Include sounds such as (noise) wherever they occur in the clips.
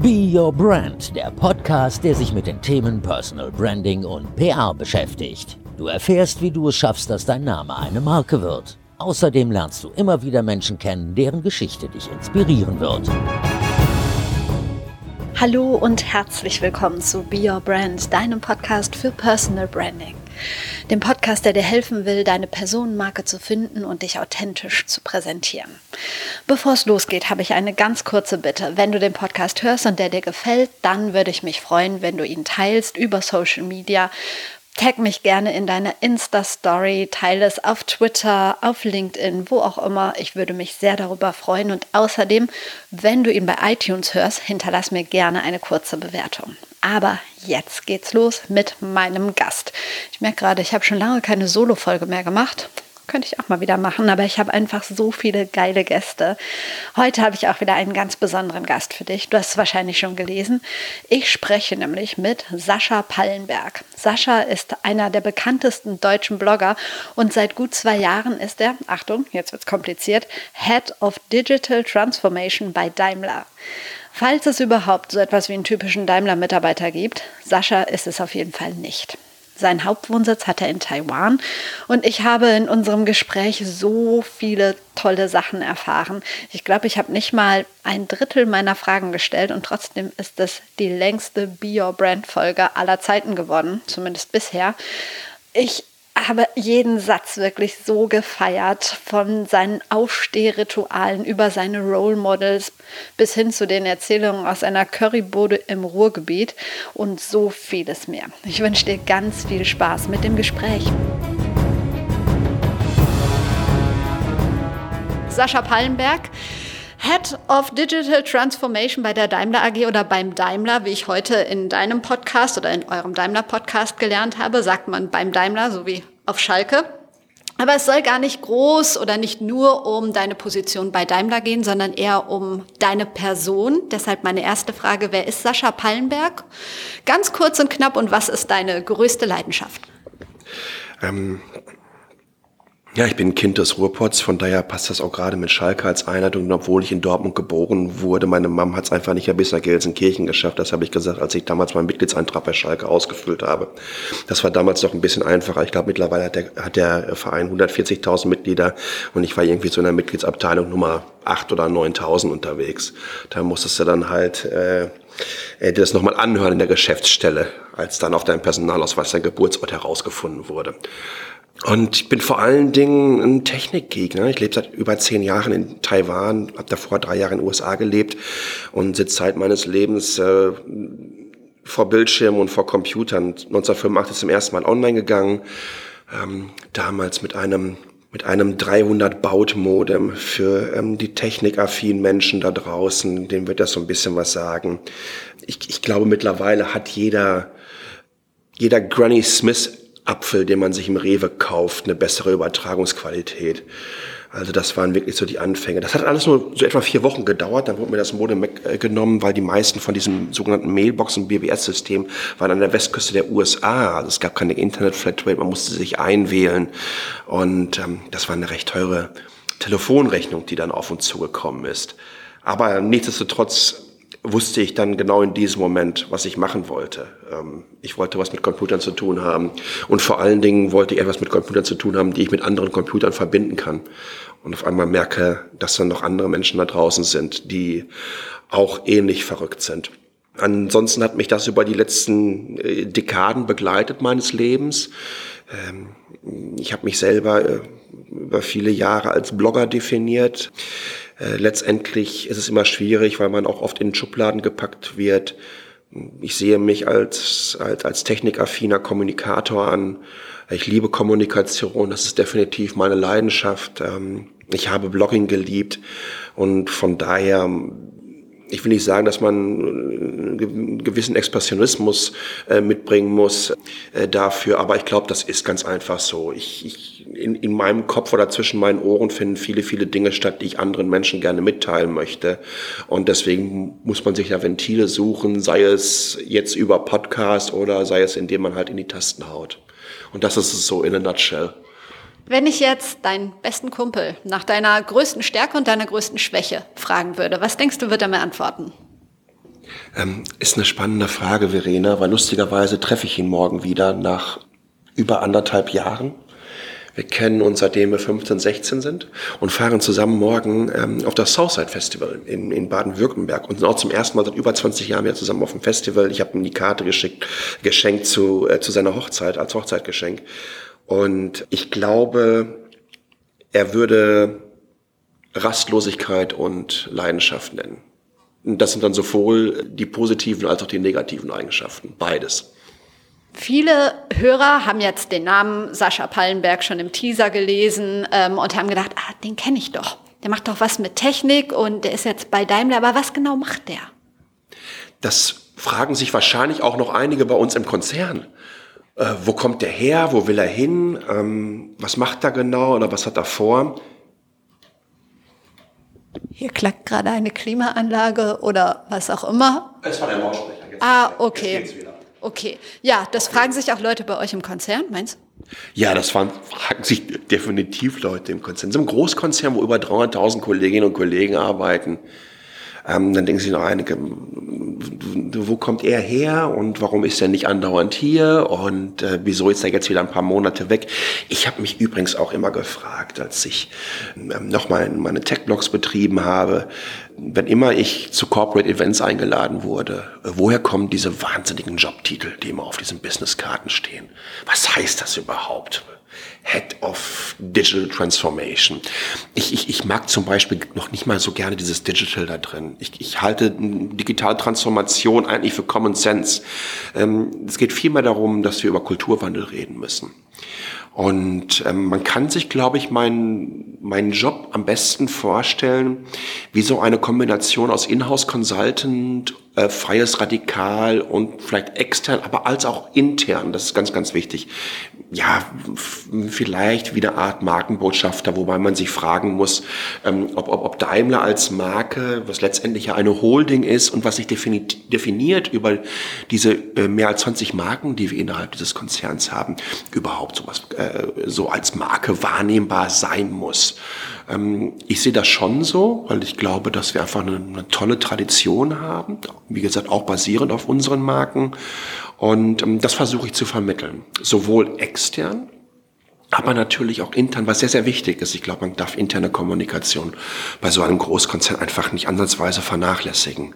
Be Your Brand, der Podcast, der sich mit den Themen Personal Branding und PR beschäftigt. Du erfährst, wie du es schaffst, dass dein Name eine Marke wird. Außerdem lernst du immer wieder Menschen kennen, deren Geschichte dich inspirieren wird. Hallo und herzlich willkommen zu Be Your Brand, deinem Podcast für Personal Branding. Dem Podcast, der dir helfen will, deine Personenmarke zu finden und dich authentisch zu präsentieren. Bevor es losgeht, habe ich eine ganz kurze Bitte. Wenn du den Podcast hörst und der dir gefällt, dann würde ich mich freuen, wenn du ihn teilst über Social Media Tag mich gerne in deiner Insta-Story, teile es auf Twitter, auf LinkedIn, wo auch immer. Ich würde mich sehr darüber freuen. Und außerdem, wenn du ihn bei iTunes hörst, hinterlass mir gerne eine kurze Bewertung. Aber jetzt geht's los mit meinem Gast. Ich merke gerade, ich habe schon lange keine Solo-Folge mehr gemacht. Könnte ich auch mal wieder machen, aber ich habe einfach so viele geile Gäste. Heute habe ich auch wieder einen ganz besonderen Gast für dich. Du hast es wahrscheinlich schon gelesen. Ich spreche nämlich mit Sascha Pallenberg. Sascha ist einer der bekanntesten deutschen Blogger und seit gut zwei Jahren ist er, Achtung, jetzt wird es kompliziert, Head of Digital Transformation bei Daimler. Falls es überhaupt so etwas wie einen typischen Daimler-Mitarbeiter gibt, Sascha ist es auf jeden Fall nicht. Seinen Hauptwohnsitz hat er in Taiwan und ich habe in unserem Gespräch so viele tolle Sachen erfahren. Ich glaube, ich habe nicht mal ein Drittel meiner Fragen gestellt und trotzdem ist es die längste Be Your Brand Folge aller Zeiten geworden, zumindest bisher. Ich habe jeden Satz wirklich so gefeiert, von seinen Aufstehritualen über seine Role Models bis hin zu den Erzählungen aus einer Currybude im Ruhrgebiet und so vieles mehr. Ich wünsche dir ganz viel Spaß mit dem Gespräch. Sascha Pallenberg Head of Digital Transformation bei der Daimler AG oder beim Daimler, wie ich heute in deinem Podcast oder in eurem Daimler Podcast gelernt habe, sagt man beim Daimler, so wie auf Schalke. Aber es soll gar nicht groß oder nicht nur um deine Position bei Daimler gehen, sondern eher um deine Person. Deshalb meine erste Frage, wer ist Sascha Pallenberg? Ganz kurz und knapp und was ist deine größte Leidenschaft? Ähm, ja, ich bin Kind des Ruhrpots, von daher passt das auch gerade mit Schalke als Einheit. Und obwohl ich in Dortmund geboren wurde, meine Mom hat es einfach nicht bis nach Gelsenkirchen geschafft. Das habe ich gesagt, als ich damals meinen Mitgliedsantrag bei Schalke ausgefüllt habe. Das war damals noch ein bisschen einfacher. Ich glaube, mittlerweile hat der, hat der Verein 140.000 Mitglieder und ich war irgendwie so in der Mitgliedsabteilung Nummer 8 oder 9.000 unterwegs. Da musstest du dann halt äh, äh, das nochmal anhören in der Geschäftsstelle, als dann auf deinem Personalausweis dein Geburtsort herausgefunden wurde. Und ich bin vor allen Dingen ein Technikgegner. Ich lebe seit über zehn Jahren in Taiwan, habe davor drei Jahre in den USA gelebt und sitze Zeit meines Lebens äh, vor Bildschirmen und vor Computern. 1985 ist zum ersten Mal online gegangen, ähm, damals mit einem mit einem 300 Baut Modem für ähm, die technikaffinen Menschen da draußen. Dem wird das so ein bisschen was sagen. Ich, ich glaube mittlerweile hat jeder jeder Granny Smith Apfel, den man sich im Rewe kauft, eine bessere Übertragungsqualität. Also das waren wirklich so die Anfänge. Das hat alles nur so etwa vier Wochen gedauert. Dann wurde mir das Modem weggenommen, weil die meisten von diesem sogenannten Mailbox- BBS-System waren an der Westküste der USA. Also es gab keine Internet-Flatrate, man musste sich einwählen. Und ähm, das war eine recht teure Telefonrechnung, die dann auf uns zugekommen ist. Aber nichtsdestotrotz wusste ich dann genau in diesem Moment, was ich machen wollte. Ähm, ich wollte was mit Computern zu tun haben und vor allen Dingen wollte ich etwas mit Computern zu tun haben, die ich mit anderen Computern verbinden kann. Und auf einmal merke, dass dann noch andere Menschen da draußen sind, die auch ähnlich verrückt sind. Ansonsten hat mich das über die letzten äh, Dekaden begleitet meines Lebens. Ähm, ich habe mich selber äh, über viele Jahre als Blogger definiert. Äh, letztendlich ist es immer schwierig, weil man auch oft in Schubladen gepackt wird. Ich sehe mich als, als, als technikaffiner Kommunikator an. Ich liebe Kommunikation, das ist definitiv meine Leidenschaft. Ähm, ich habe Blogging geliebt und von daher ich will nicht sagen, dass man einen gewissen Expressionismus äh, mitbringen muss äh, dafür, aber ich glaube, das ist ganz einfach so. Ich, ich, in, in meinem Kopf oder zwischen meinen Ohren finden viele, viele Dinge statt, die ich anderen Menschen gerne mitteilen möchte. Und deswegen muss man sich ja Ventile suchen, sei es jetzt über Podcast oder sei es, indem man halt in die Tasten haut. Und das ist es so in a nutshell. Wenn ich jetzt deinen besten Kumpel nach deiner größten Stärke und deiner größten Schwäche fragen würde, was denkst du, wird er mir antworten? Ähm, ist eine spannende Frage, Verena, weil lustigerweise treffe ich ihn morgen wieder nach über anderthalb Jahren. Wir kennen uns seitdem wir 15, 16 sind und fahren zusammen morgen ähm, auf das Southside Festival in, in Baden-Württemberg und sind auch zum ersten Mal seit über 20 Jahren wieder zusammen auf dem Festival. Ich habe ihm die Karte geschickt, geschenkt zu, äh, zu seiner Hochzeit, als Hochzeitgeschenk. Und ich glaube, er würde Rastlosigkeit und Leidenschaft nennen. Und das sind dann sowohl die positiven als auch die negativen Eigenschaften. Beides. Viele Hörer haben jetzt den Namen Sascha Pallenberg schon im Teaser gelesen ähm, und haben gedacht, ah, den kenne ich doch. Der macht doch was mit Technik und der ist jetzt bei Daimler. Aber was genau macht der? Das fragen sich wahrscheinlich auch noch einige bei uns im Konzern. Äh, wo kommt der her? Wo will er hin? Ähm, was macht er genau oder was hat er vor? Hier klackt gerade eine Klimaanlage oder was auch immer. Es war der Lautsprecher. Ah, okay. Okay. Ja, das okay. fragen sich auch Leute bei euch im Konzern, meinst du? Ja, das fragen sich definitiv Leute im Konzern. So ein Großkonzern, wo über 300.000 Kolleginnen und Kollegen arbeiten. Ähm, dann denken sich noch einige, wo kommt er her und warum ist er nicht andauernd hier und äh, wieso ist er jetzt wieder ein paar Monate weg? Ich habe mich übrigens auch immer gefragt, als ich ähm, nochmal meine Tech-Blogs betrieben habe, wenn immer ich zu Corporate Events eingeladen wurde, äh, woher kommen diese wahnsinnigen Jobtitel, die immer auf diesen Businesskarten stehen? Was heißt das überhaupt? Head of Digital Transformation. Ich, ich, ich mag zum Beispiel noch nicht mal so gerne dieses Digital da drin. Ich, ich halte Digitaltransformation eigentlich für Common Sense. Ähm, es geht vielmehr darum, dass wir über Kulturwandel reden müssen. Und ähm, man kann sich, glaube ich, meinen meinen Job am besten vorstellen wie so eine Kombination aus Inhouse Consultant äh, freies Radikal und vielleicht extern, aber als auch intern. Das ist ganz, ganz wichtig. Ja, vielleicht wie eine Art Markenbotschafter, wobei man sich fragen muss, ähm, ob, ob, ob Daimler als Marke, was letztendlich ja eine Holding ist und was sich definiert, definiert über diese äh, mehr als 20 Marken, die wir innerhalb dieses Konzerns haben, überhaupt sowas äh, so als Marke wahrnehmbar sein muss. Ähm, ich sehe das schon so, weil ich glaube, dass wir einfach eine, eine, tolle Tradition haben. Wie gesagt, auch basierend auf unseren Marken. Und ähm, das versuche ich zu vermitteln. Sowohl extern, aber natürlich auch intern, was sehr, sehr wichtig ist. Ich glaube, man darf interne Kommunikation bei so einem Großkonzern einfach nicht ansatzweise vernachlässigen.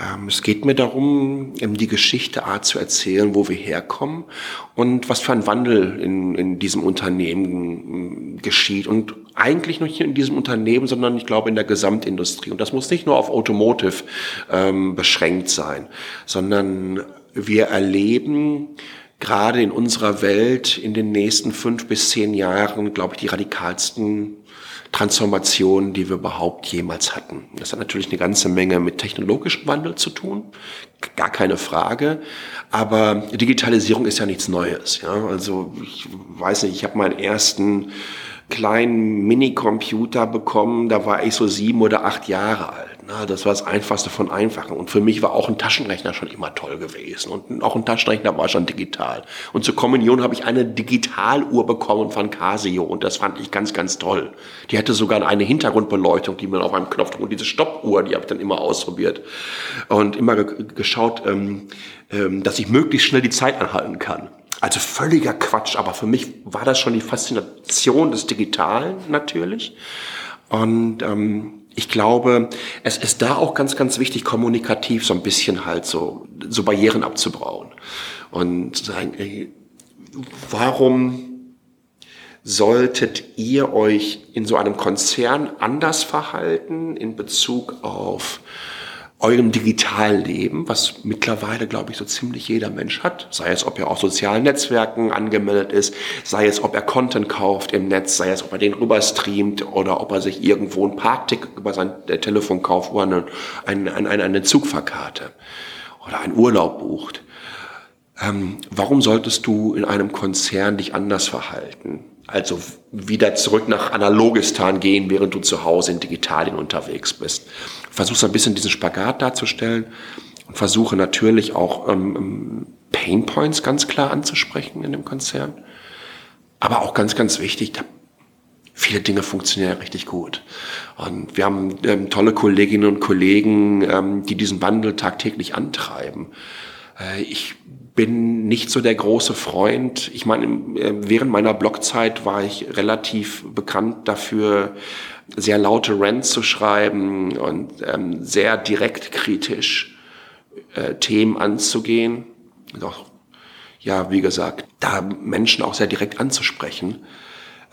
Ähm, es geht mir darum, eben die Geschichte Art zu erzählen, wo wir herkommen und was für ein Wandel in, in diesem Unternehmen mm, geschieht. Und eigentlich nicht in diesem Unternehmen, sondern ich glaube in der Gesamtindustrie. Und das muss nicht nur auf Automotive ähm, beschränkt sein, sondern wir erleben, gerade in unserer Welt in den nächsten fünf bis zehn Jahren, glaube ich, die radikalsten Transformationen, die wir überhaupt jemals hatten. Das hat natürlich eine ganze Menge mit technologischem Wandel zu tun, gar keine Frage. Aber Digitalisierung ist ja nichts Neues. Ja? Also ich weiß nicht, ich habe meinen ersten kleinen Minicomputer bekommen, da war ich so sieben oder acht Jahre alt. Na, das war das Einfachste von Einfachen. Und für mich war auch ein Taschenrechner schon immer toll gewesen. Und auch ein Taschenrechner war schon digital. Und zur Kommunion habe ich eine Digitaluhr bekommen von Casio. Und das fand ich ganz, ganz toll. Die hatte sogar eine Hintergrundbeleuchtung, die man auf einem Knopf drückt. Und diese Stoppuhr, die habe ich dann immer ausprobiert. Und immer geschaut, ähm, ähm, dass ich möglichst schnell die Zeit anhalten kann. Also völliger Quatsch, aber für mich war das schon die Faszination des Digitalen natürlich. Und ähm, ich glaube, es ist da auch ganz, ganz wichtig, kommunikativ so ein bisschen halt so, so Barrieren abzubauen. Und zu sagen, ey, warum solltet ihr euch in so einem Konzern anders verhalten in Bezug auf eurem Digitalleben, was mittlerweile, glaube ich, so ziemlich jeder Mensch hat, sei es, ob er auf sozialen Netzwerken angemeldet ist, sei es, ob er Content kauft im Netz, sei es, ob er den rüber streamt oder ob er sich irgendwo ein Parkticket über sein äh, Telefon kauft oder eine, eine, eine, eine Zugfahrkarte oder einen Urlaub bucht. Ähm, warum solltest du in einem Konzern dich anders verhalten? Also wieder zurück nach Analogistan gehen, während du zu Hause in Digitalien unterwegs bist. Versuchst ein bisschen diesen Spagat darzustellen und versuche natürlich auch ähm, ähm, Pain Points ganz klar anzusprechen in dem Konzern. Aber auch ganz, ganz wichtig, viele Dinge funktionieren richtig gut. Und wir haben ähm, tolle Kolleginnen und Kollegen, ähm, die diesen Wandel tagtäglich antreiben. Äh, ich bin nicht so der große Freund. Ich meine, äh, während meiner Blogzeit war ich relativ bekannt dafür, sehr laute Rants zu schreiben und ähm, sehr direkt kritisch äh, Themen anzugehen. Auch, ja, wie gesagt, da Menschen auch sehr direkt anzusprechen.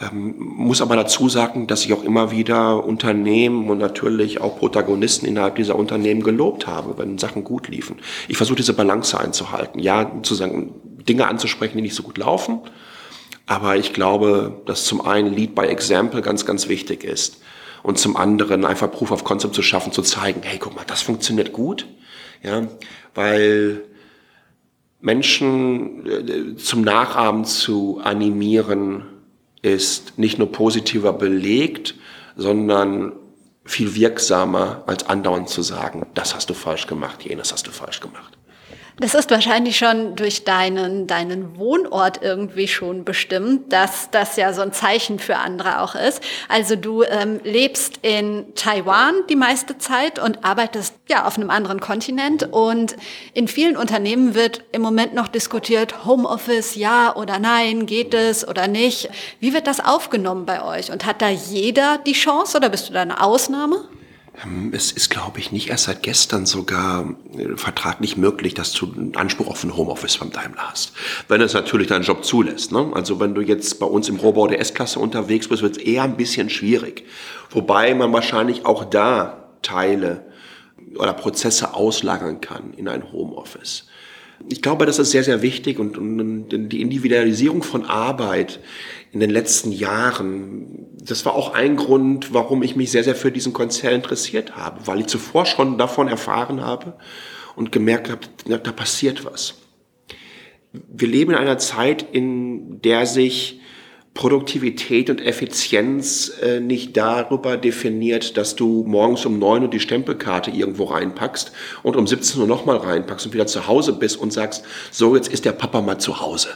Ähm, muss aber dazu sagen, dass ich auch immer wieder Unternehmen und natürlich auch Protagonisten innerhalb dieser Unternehmen gelobt habe, wenn Sachen gut liefen. Ich versuche diese Balance einzuhalten. Ja, zu sagen, Dinge anzusprechen, die nicht so gut laufen. Aber ich glaube, dass zum einen Lead by Example ganz, ganz wichtig ist. Und zum anderen einfach Proof of Concept zu schaffen, zu zeigen, hey, guck mal, das funktioniert gut. Ja, weil Menschen äh, zum Nachahmen zu animieren, ist nicht nur positiver belegt, sondern viel wirksamer, als andauernd zu sagen, das hast du falsch gemacht, jenes hast du falsch gemacht. Das ist wahrscheinlich schon durch deinen, deinen Wohnort irgendwie schon bestimmt, dass das ja so ein Zeichen für andere auch ist. Also du ähm, lebst in Taiwan die meiste Zeit und arbeitest ja auf einem anderen Kontinent und in vielen Unternehmen wird im Moment noch diskutiert, Homeoffice ja oder nein, geht es oder nicht. Wie wird das aufgenommen bei euch und hat da jeder die Chance oder bist du da eine Ausnahme? Ähm, es ist, glaube ich, nicht erst seit gestern sogar äh, vertraglich möglich, dass du einen Anspruch auf ein Homeoffice beim Daimler hast. Wenn es natürlich deinen Job zulässt. Ne? Also wenn du jetzt bei uns im Rohbau der S-Klasse unterwegs bist, wird es eher ein bisschen schwierig. Wobei man wahrscheinlich auch da Teile oder Prozesse auslagern kann in ein Homeoffice. Ich glaube, das ist sehr, sehr wichtig und, und die Individualisierung von Arbeit in den letzten Jahren, das war auch ein Grund, warum ich mich sehr, sehr für diesen Konzern interessiert habe, weil ich zuvor schon davon erfahren habe und gemerkt habe, da passiert was. Wir leben in einer Zeit, in der sich Produktivität und Effizienz äh, nicht darüber definiert, dass du morgens um neun Uhr die Stempelkarte irgendwo reinpackst und um 17 Uhr nochmal reinpackst und wieder zu Hause bist und sagst, so jetzt ist der Papa mal zu Hause.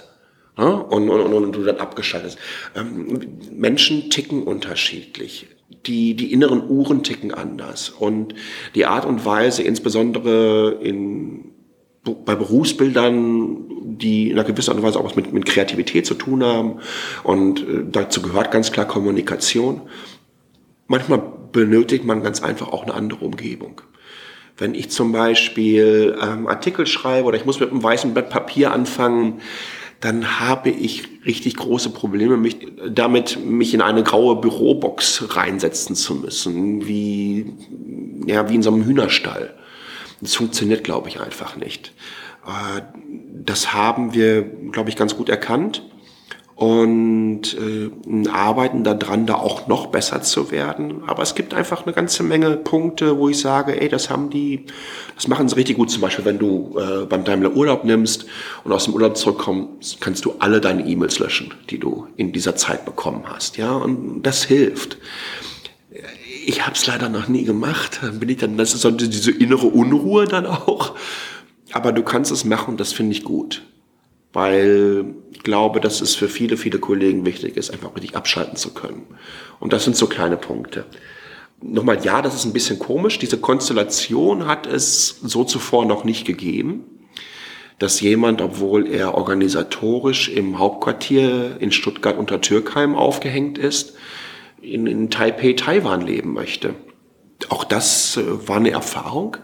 Ja? Und, und, und, und du dann abgeschaltet. Ähm, Menschen ticken unterschiedlich. Die, die inneren Uhren ticken anders. Und die Art und Weise, insbesondere in bei Berufsbildern, die in einer gewissen Art und Weise auch was mit, mit Kreativität zu tun haben. Und äh, dazu gehört ganz klar Kommunikation. Manchmal benötigt man ganz einfach auch eine andere Umgebung. Wenn ich zum Beispiel ähm, Artikel schreibe oder ich muss mit einem weißen Blatt Papier anfangen, dann habe ich richtig große Probleme mich, damit, mich in eine graue Bürobox reinsetzen zu müssen, wie, ja, wie in so einem Hühnerstall. Das funktioniert, glaube ich, einfach nicht. Äh, das haben wir, glaube ich, ganz gut erkannt und äh, arbeiten daran, da auch noch besser zu werden. Aber es gibt einfach eine ganze Menge Punkte, wo ich sage, ey, das haben die, das machen sie richtig gut. Zum Beispiel, wenn du äh, beim Daimler Urlaub nimmst und aus dem Urlaub zurückkommst, kannst du alle deine E-Mails löschen, die du in dieser Zeit bekommen hast. Ja, und das hilft ich habe es leider noch nie gemacht. Bin ich dann, das ist so diese innere Unruhe dann auch. Aber du kannst es machen, das finde ich gut. Weil ich glaube, dass es für viele, viele Kollegen wichtig ist, einfach richtig abschalten zu können. Und das sind so kleine Punkte. Nochmal, ja, das ist ein bisschen komisch. Diese Konstellation hat es so zuvor noch nicht gegeben, dass jemand, obwohl er organisatorisch im Hauptquartier in Stuttgart unter Türkheim aufgehängt ist, in, in Taipei, Taiwan leben möchte. Auch das äh, war eine Erfahrung,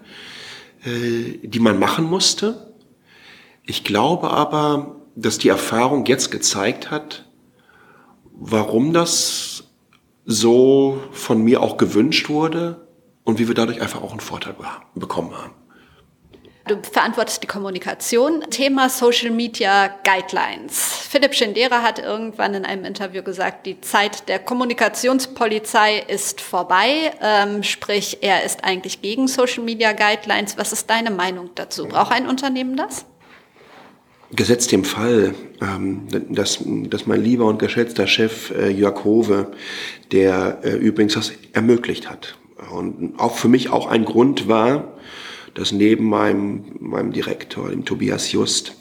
äh, die man machen musste. Ich glaube aber, dass die Erfahrung jetzt gezeigt hat, warum das so von mir auch gewünscht wurde und wie wir dadurch einfach auch einen Vorteil bekommen haben. Du verantwortest die Kommunikation. Thema Social Media Guidelines. Philipp Schindera hat irgendwann in einem Interview gesagt, die Zeit der Kommunikationspolizei ist vorbei. Ähm, sprich, er ist eigentlich gegen Social Media Guidelines. Was ist deine Meinung dazu? Braucht ein Unternehmen das? Gesetzt dem Fall, ähm, dass, dass mein lieber und geschätzter Chef äh, Jörg Hove, der äh, übrigens das ermöglicht hat und auch für mich auch ein Grund war, dass neben meinem, meinem Direktor, dem Tobias Just,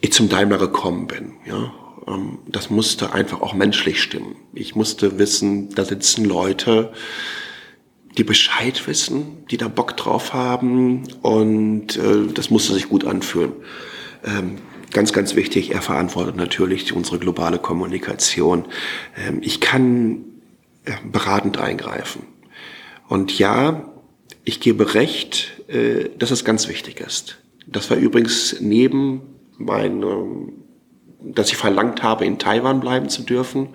ich zum Daimler gekommen bin. Ja? ähm, das musste einfach auch menschlich stimmen. Ich musste wissen, da sitzen Leute, die Bescheid wissen, die da Bock drauf haben und äh, das musste sich gut anfühlen. Ähm, ganz, ganz wichtig, er verantwortet natürlich unsere globale Kommunikation. Ähm, ich kann äh, beratend eingreifen. Und ja, ich gebe recht, äh, dass es ganz wichtig ist. Das war übrigens neben meinem, dass ich verlangt habe, in Taiwan bleiben zu dürfen,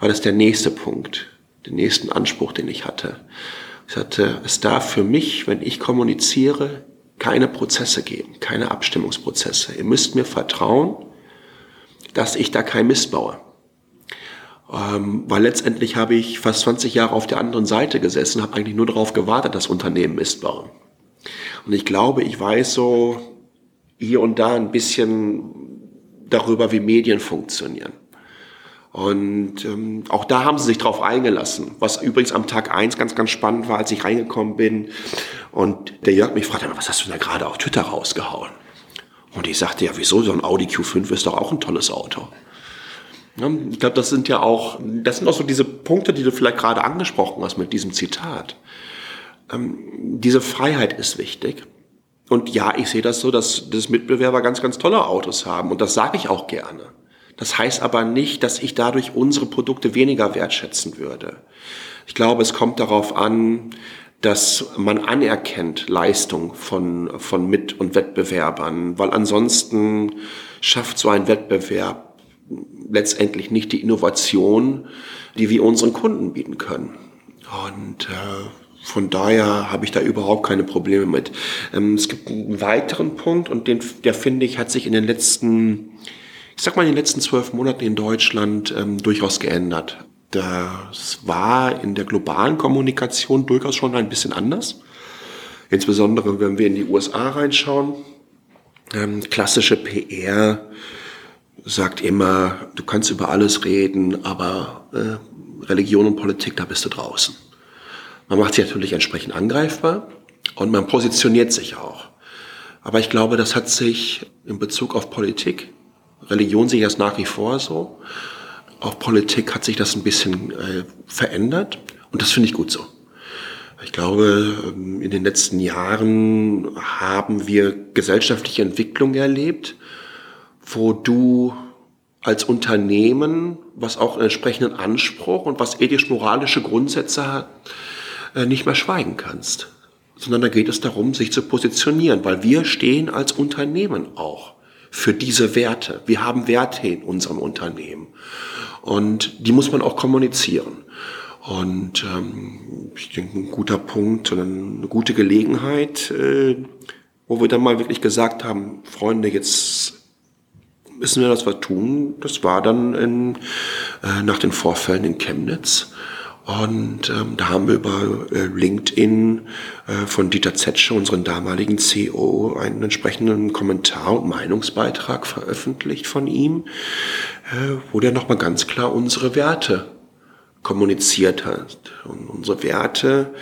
war das der nächste Punkt, den nächsten Anspruch, den ich hatte. Ich sagte, es darf für mich, wenn ich kommuniziere, keine Prozesse geben, keine Abstimmungsprozesse. Ihr müsst mir vertrauen, dass ich da kein Mist baue. Ähm, weil letztendlich habe ich fast 20 Jahre auf der anderen Seite gesessen, habe eigentlich nur darauf gewartet, dass Unternehmen Mist bauen. Und ich glaube, ich weiß so hier und da ein bisschen darüber, wie Medien funktionieren. Und ähm, auch da haben sie sich drauf eingelassen. Was übrigens am Tag eins ganz, ganz spannend war, als ich reingekommen bin. Und der Jörg mich fragte, was hast du da gerade auf Twitter rausgehauen? Und ich sagte, ja, wieso? So ein Audi Q5 ist doch auch ein tolles Auto. Ja, ich glaube, das sind ja auch, das sind auch so diese Punkte, die du vielleicht gerade angesprochen hast mit diesem Zitat. Ähm, diese Freiheit ist wichtig. Und ja, ich sehe das so, dass, dass Mitbewerber ganz, ganz tolle Autos haben. Und das sage ich auch gerne. Das heißt aber nicht, dass ich dadurch unsere Produkte weniger wertschätzen würde. Ich glaube, es kommt darauf an, dass man anerkennt Leistung von, von Mit- und Wettbewerbern, weil ansonsten schafft so ein Wettbewerb letztendlich nicht die Innovation, die wir unseren Kunden bieten können. Und äh, von daher habe ich da überhaupt keine Probleme mit. Ähm, es gibt einen weiteren Punkt und den, der finde ich, hat sich in den letzten ich sag mal, in den letzten zwölf Monaten in Deutschland ähm, durchaus geändert. Das war in der globalen Kommunikation durchaus schon ein bisschen anders. Insbesondere, wenn wir in die USA reinschauen. Ähm, klassische PR sagt immer, du kannst über alles reden, aber äh, Religion und Politik, da bist du draußen. Man macht sich natürlich entsprechend angreifbar und man positioniert sich auch. Aber ich glaube, das hat sich in Bezug auf Politik Religion sehe ich das nach wie vor so. Auch Politik hat sich das ein bisschen äh, verändert und das finde ich gut so. Ich glaube, ähm, in den letzten Jahren haben wir gesellschaftliche Entwicklung erlebt, wo du als Unternehmen, was auch einen entsprechenden Anspruch und was ethisch-moralische Grundsätze hat, nicht mehr schweigen kannst. Sondern da geht es darum, sich zu positionieren, weil wir stehen als Unternehmen auch für diese Werte. Wir haben Werte in unserem Unternehmen und die muss man auch kommunizieren. Und ähm, ich denke, ein guter Punkt und eine gute Gelegenheit, äh, wo wir dann mal wirklich gesagt haben, Freunde, jetzt wissen wir, was wir tun. Das war dann in, äh, nach den Vorfällen in Chemnitz. Und ähm, da haben wir über äh, LinkedIn äh, von Dieter Zetsche, unseren damaligen CEO, einen entsprechenden Kommentar und Meinungsbeitrag veröffentlicht von ihm, äh, wo der nochmal ganz klar unsere Werte kommuniziert hat. Und unsere Werte,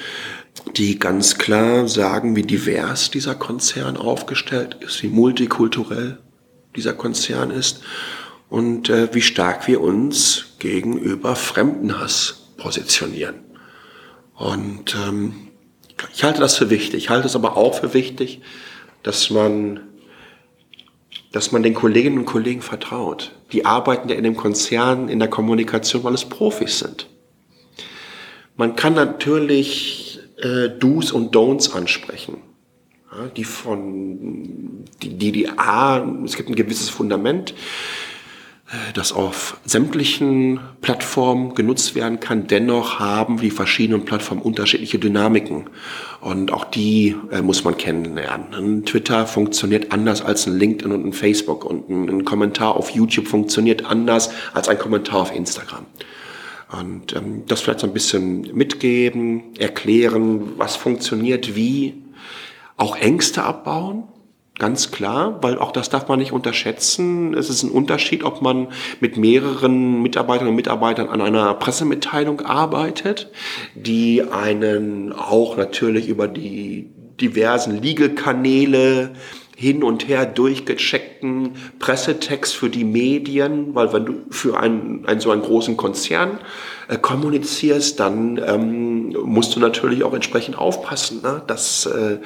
die ganz klar sagen, wie divers dieser Konzern aufgestellt ist, wie multikulturell dieser Konzern ist und äh, wie stark wir uns gegenüber Fremdenhass positionieren. Und ähm, ich halte das für wichtig. Ich halte es aber auch für wichtig, dass man, dass man den Kolleginnen und Kollegen vertraut. Die arbeiten ja in dem Konzern, in der Kommunikation, weil es Profis sind. Man kann natürlich äh, Do's und Don'ts ansprechen. Ja, die von, die, die, die A, es gibt ein gewisses Fundament, das auf sämtlichen Plattformen genutzt werden kann. Dennoch haben die verschiedenen Plattformen unterschiedliche Dynamiken. Und auch die äh, muss man kennenlernen. Ein Twitter funktioniert anders als ein LinkedIn und ein Facebook. Und ein, ein Kommentar auf YouTube funktioniert anders als ein Kommentar auf Instagram. Und ähm, das vielleicht so ein bisschen mitgeben, erklären, was funktioniert wie, auch Ängste abbauen Ganz klar, weil auch das darf man nicht unterschätzen. Es ist ein Unterschied, ob man mit mehreren Mitarbeiterinnen und Mitarbeitern an einer Pressemitteilung arbeitet, die einen auch natürlich über die diversen Legal-Kanäle hin und her durchgecheckten Pressetext für die Medien, weil wenn du für einen, einen so einen großen Konzern äh, kommunizierst, dann ähm, musst du natürlich auch entsprechend aufpassen, ne? dass äh,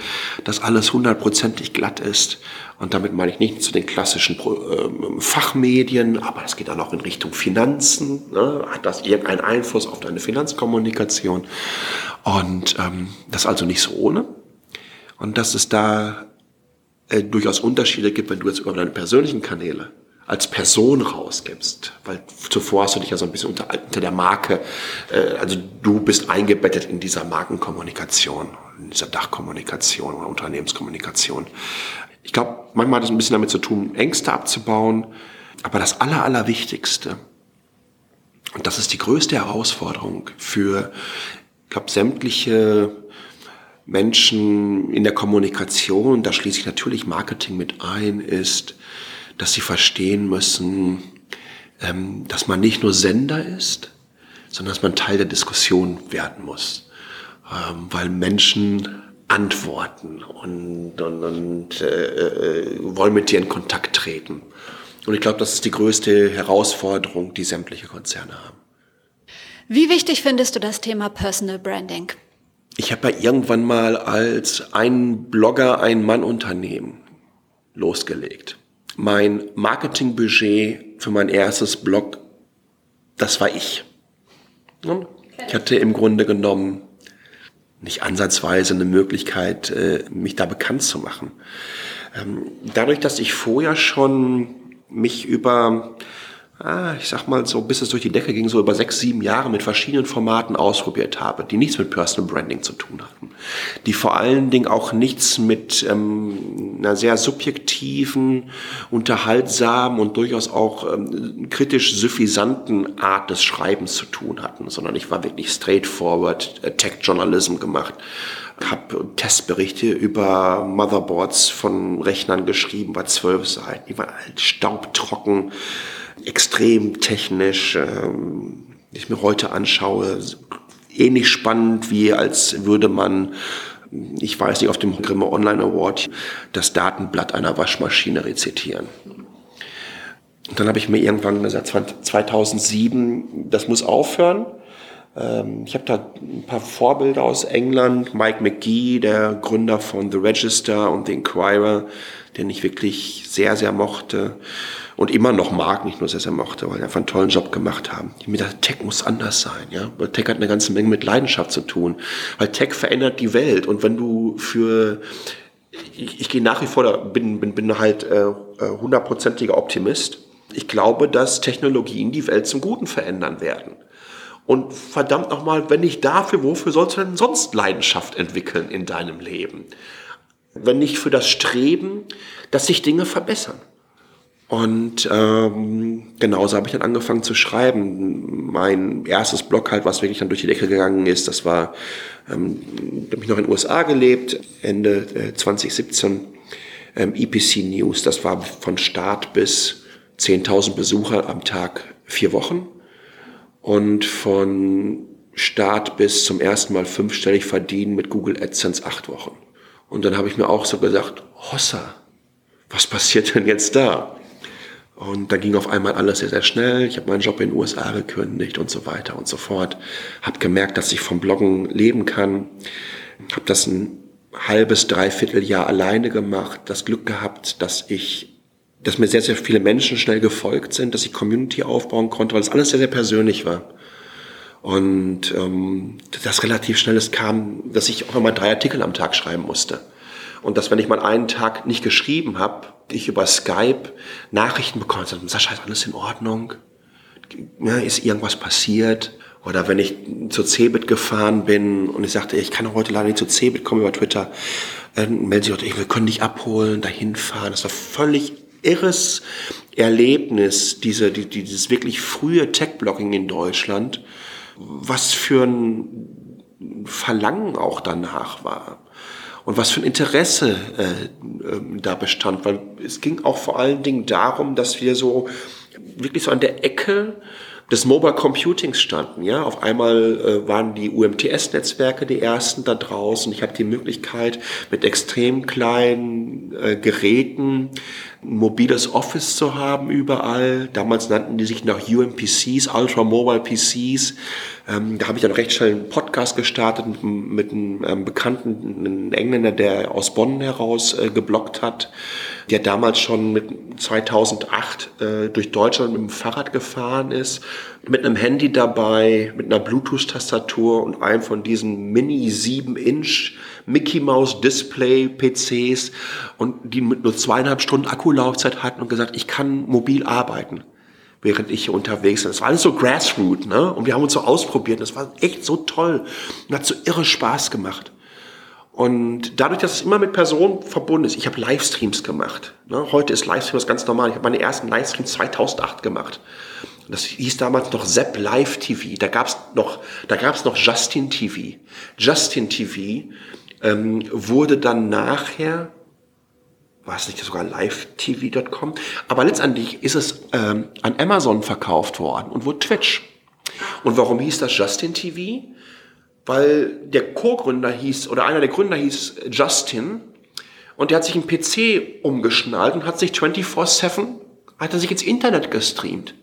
das alles hundertprozentig glatt ist. Und damit meine ich nicht zu den klassischen äh, Fachmedien, aber es geht dann auch in Richtung Finanzen. Ne? Hat das irgendeinen Einfluss auf deine Finanzkommunikation? Und ähm, das also nicht so ohne. Und dass es da äh, durchaus Unterschiede gibt, wenn du jetzt über deine persönlichen Kanäle als Person rausgibst, weil zuvor hast du dich ja so ein bisschen unter, unter der Marke, äh, also du bist eingebettet in dieser Markenkommunikation, in dieser Dachkommunikation oder Unternehmenskommunikation. Ich glaube, manchmal hat es ein bisschen damit zu tun, Ängste abzubauen, aber das Aller, Allerwichtigste, und das ist die größte Herausforderung für, ich glaube, sämtliche Menschen in der Kommunikation, da schließe ich natürlich Marketing mit ein, ist, dass sie verstehen müssen, ähm, dass man nicht nur Sender ist, sondern dass man Teil der Diskussion werden muss. Ähm, weil Menschen antworten und, und, und äh, äh, wollen mit dir in Kontakt treten. Und ich glaube, das ist die größte Herausforderung, die sämtliche Konzerne haben. Wie wichtig findest du das Thema Personal Branding? Ich habe ja irgendwann mal als ein Blogger ein Mann-Unternehmen losgelegt. Mein Marketingbudget für mein erstes Blog, das war ich. Ich hatte im Grunde genommen nicht ansatzweise eine Möglichkeit, äh, mich da bekannt zu machen. Ähm, dadurch, dass ich vorher schon mich über ah, ich sag mal so, bis es durch die Decke ging, so über sechs, sieben Jahre mit verschiedenen Formaten ausprobiert habe, die nichts mit Personal Branding zu tun hatten. Die vor allen Dingen auch nichts mit ähm, einer sehr subjektiven, unterhaltsamen und durchaus auch ähm, kritisch suffisanten Art des Schreibens zu tun hatten, sondern ich war wirklich straightforward äh, Tech-Journalism gemacht habe Testberichte über Motherboards von Rechnern geschrieben, bei zwölf Seiten. Die waren halt staubtrocken, extrem technisch, ähm, ich mir heute anschaue, ähnlich spannend wie als würde man, ich weiß nicht, auf dem Grimme Online Award das Datenblatt einer Waschmaschine rezitieren. Und dann habe ich mir irgendwann gesagt, 2007, das muss aufhören. Ähm, ich habe da ein paar Vorbilder aus England. Mike McGee, der Gründer von The Register und The Inquirer, den ich wirklich sehr, sehr mochte und immer noch mag, nicht nur sehr mochte, weil die einfach einen tollen Job gemacht haben. Ich mir dachte, Tech muss anders sein, ja, weil Tech hat eine ganze Menge mit Leidenschaft zu tun, weil Tech verändert die Welt und wenn du für ich, ich gehe nach wie vor, da bin, bin, bin halt äh, äh, hundertprozentiger äh, Optimist. Ich glaube, dass Technologien die Welt zum Guten verändern werden. Und verdammt nochmal, wenn nicht dafür, wofür sollst du denn sonst Leidenschaft entwickeln in deinem Leben? Wenn nicht für das Streben, dass sich Dinge verbessern. Und ähm, genauso habe ich dann angefangen zu schreiben. Mein erstes Blog halt, was wirklich dann durch die Decke gegangen ist, das war, ähm, habe ich noch in den USA gelebt, Ende äh, 2017, ähm, EPC News, das war von Start bis 10.000 Besucher am Tag vier Wochen und von Start bis zum ersten Mal fünfstellig verdienen mit Google AdSense acht Wochen. Und dann habe ich mir auch so gesagt, Hossa, was passiert denn jetzt da? Und da ging auf einmal alles sehr, sehr schnell. Ich habe meinen Job in den USA gekündigt und so weiter und so fort. Habe gemerkt, dass ich vom Bloggen leben kann. Habe das ein halbes, dreiviertel Jahr alleine gemacht. Das Glück gehabt, dass ich, dass mir sehr, sehr viele Menschen schnell gefolgt sind, dass ich Community aufbauen konnte, weil es alles sehr, sehr persönlich war. Und ähm, das relativ schnell es kam, dass ich auch immer drei Artikel am Tag schreiben musste. Und dass wenn ich mal einen Tag nicht geschrieben habe, ich über Skype Nachrichten bekomme, sagen, Sascha, ist alles in Ordnung? Ja, ist irgendwas passiert? Oder wenn ich zur Cebit gefahren bin und ich sagte, ich kann heute leider nicht zur Cebit kommen über Twitter, dann melden sie Leute, wir können dich abholen, dahin fahren. Das war völlig irres Erlebnis, diese, die, dieses wirklich frühe Tech-Blocking in Deutschland, was für ein Verlangen auch danach war und was für ein Interesse äh, äh, da bestand, weil es ging auch vor allen Dingen darum, dass wir so wirklich so an der Ecke des Mobile Computings standen. Ja, auf einmal äh, waren die UMTS-Netzwerke die ersten da draußen. Ich hatte die Möglichkeit, mit extrem kleinen äh, Geräten mobiles Office zu haben überall. Damals nannten die sich noch UMPCs, Ultra Mobile PCs. Ähm, da habe ich dann recht schnell einen Podcast gestartet mit, mit einem ähm, Bekannten, einem Engländer, der aus Bonn heraus äh, geblockt hat, der damals schon mit 2008 äh, durch Deutschland mit dem Fahrrad gefahren ist, mit einem Handy dabei, mit einer Bluetooth-Tastatur und einem von diesen Mini 7-Inch Mickey Mouse Display PCs und die mit nur zweieinhalb Stunden Akkulaufzeit hatten und gesagt, ich kann mobil arbeiten während ich hier unterwegs bin. Das war alles so Grassroot, ne? Und wir haben uns so ausprobiert. Das war echt so toll und hat so irre Spaß gemacht. Und dadurch, dass es immer mit Personen verbunden ist, ich habe Livestreams gemacht. Ne? Heute ist Livestream was ganz normal. Ich habe meine ersten Livestreams 2008 gemacht. Das hieß damals noch Sepp Live TV. Da gab's noch, da gab's noch Justin TV. Justin TV ähm, wurde dann nachher war es nicht sogar live-tv.com? Aber letztendlich ist es ähm, an Amazon verkauft worden und wurde Twitch. Und warum hieß das Justin TV? Weil der Co-Gründer hieß, oder einer der Gründer hieß Justin, und der hat sich einen PC umgeschnallt und hat sich 24-7, hat er sich ins Internet gestreamt.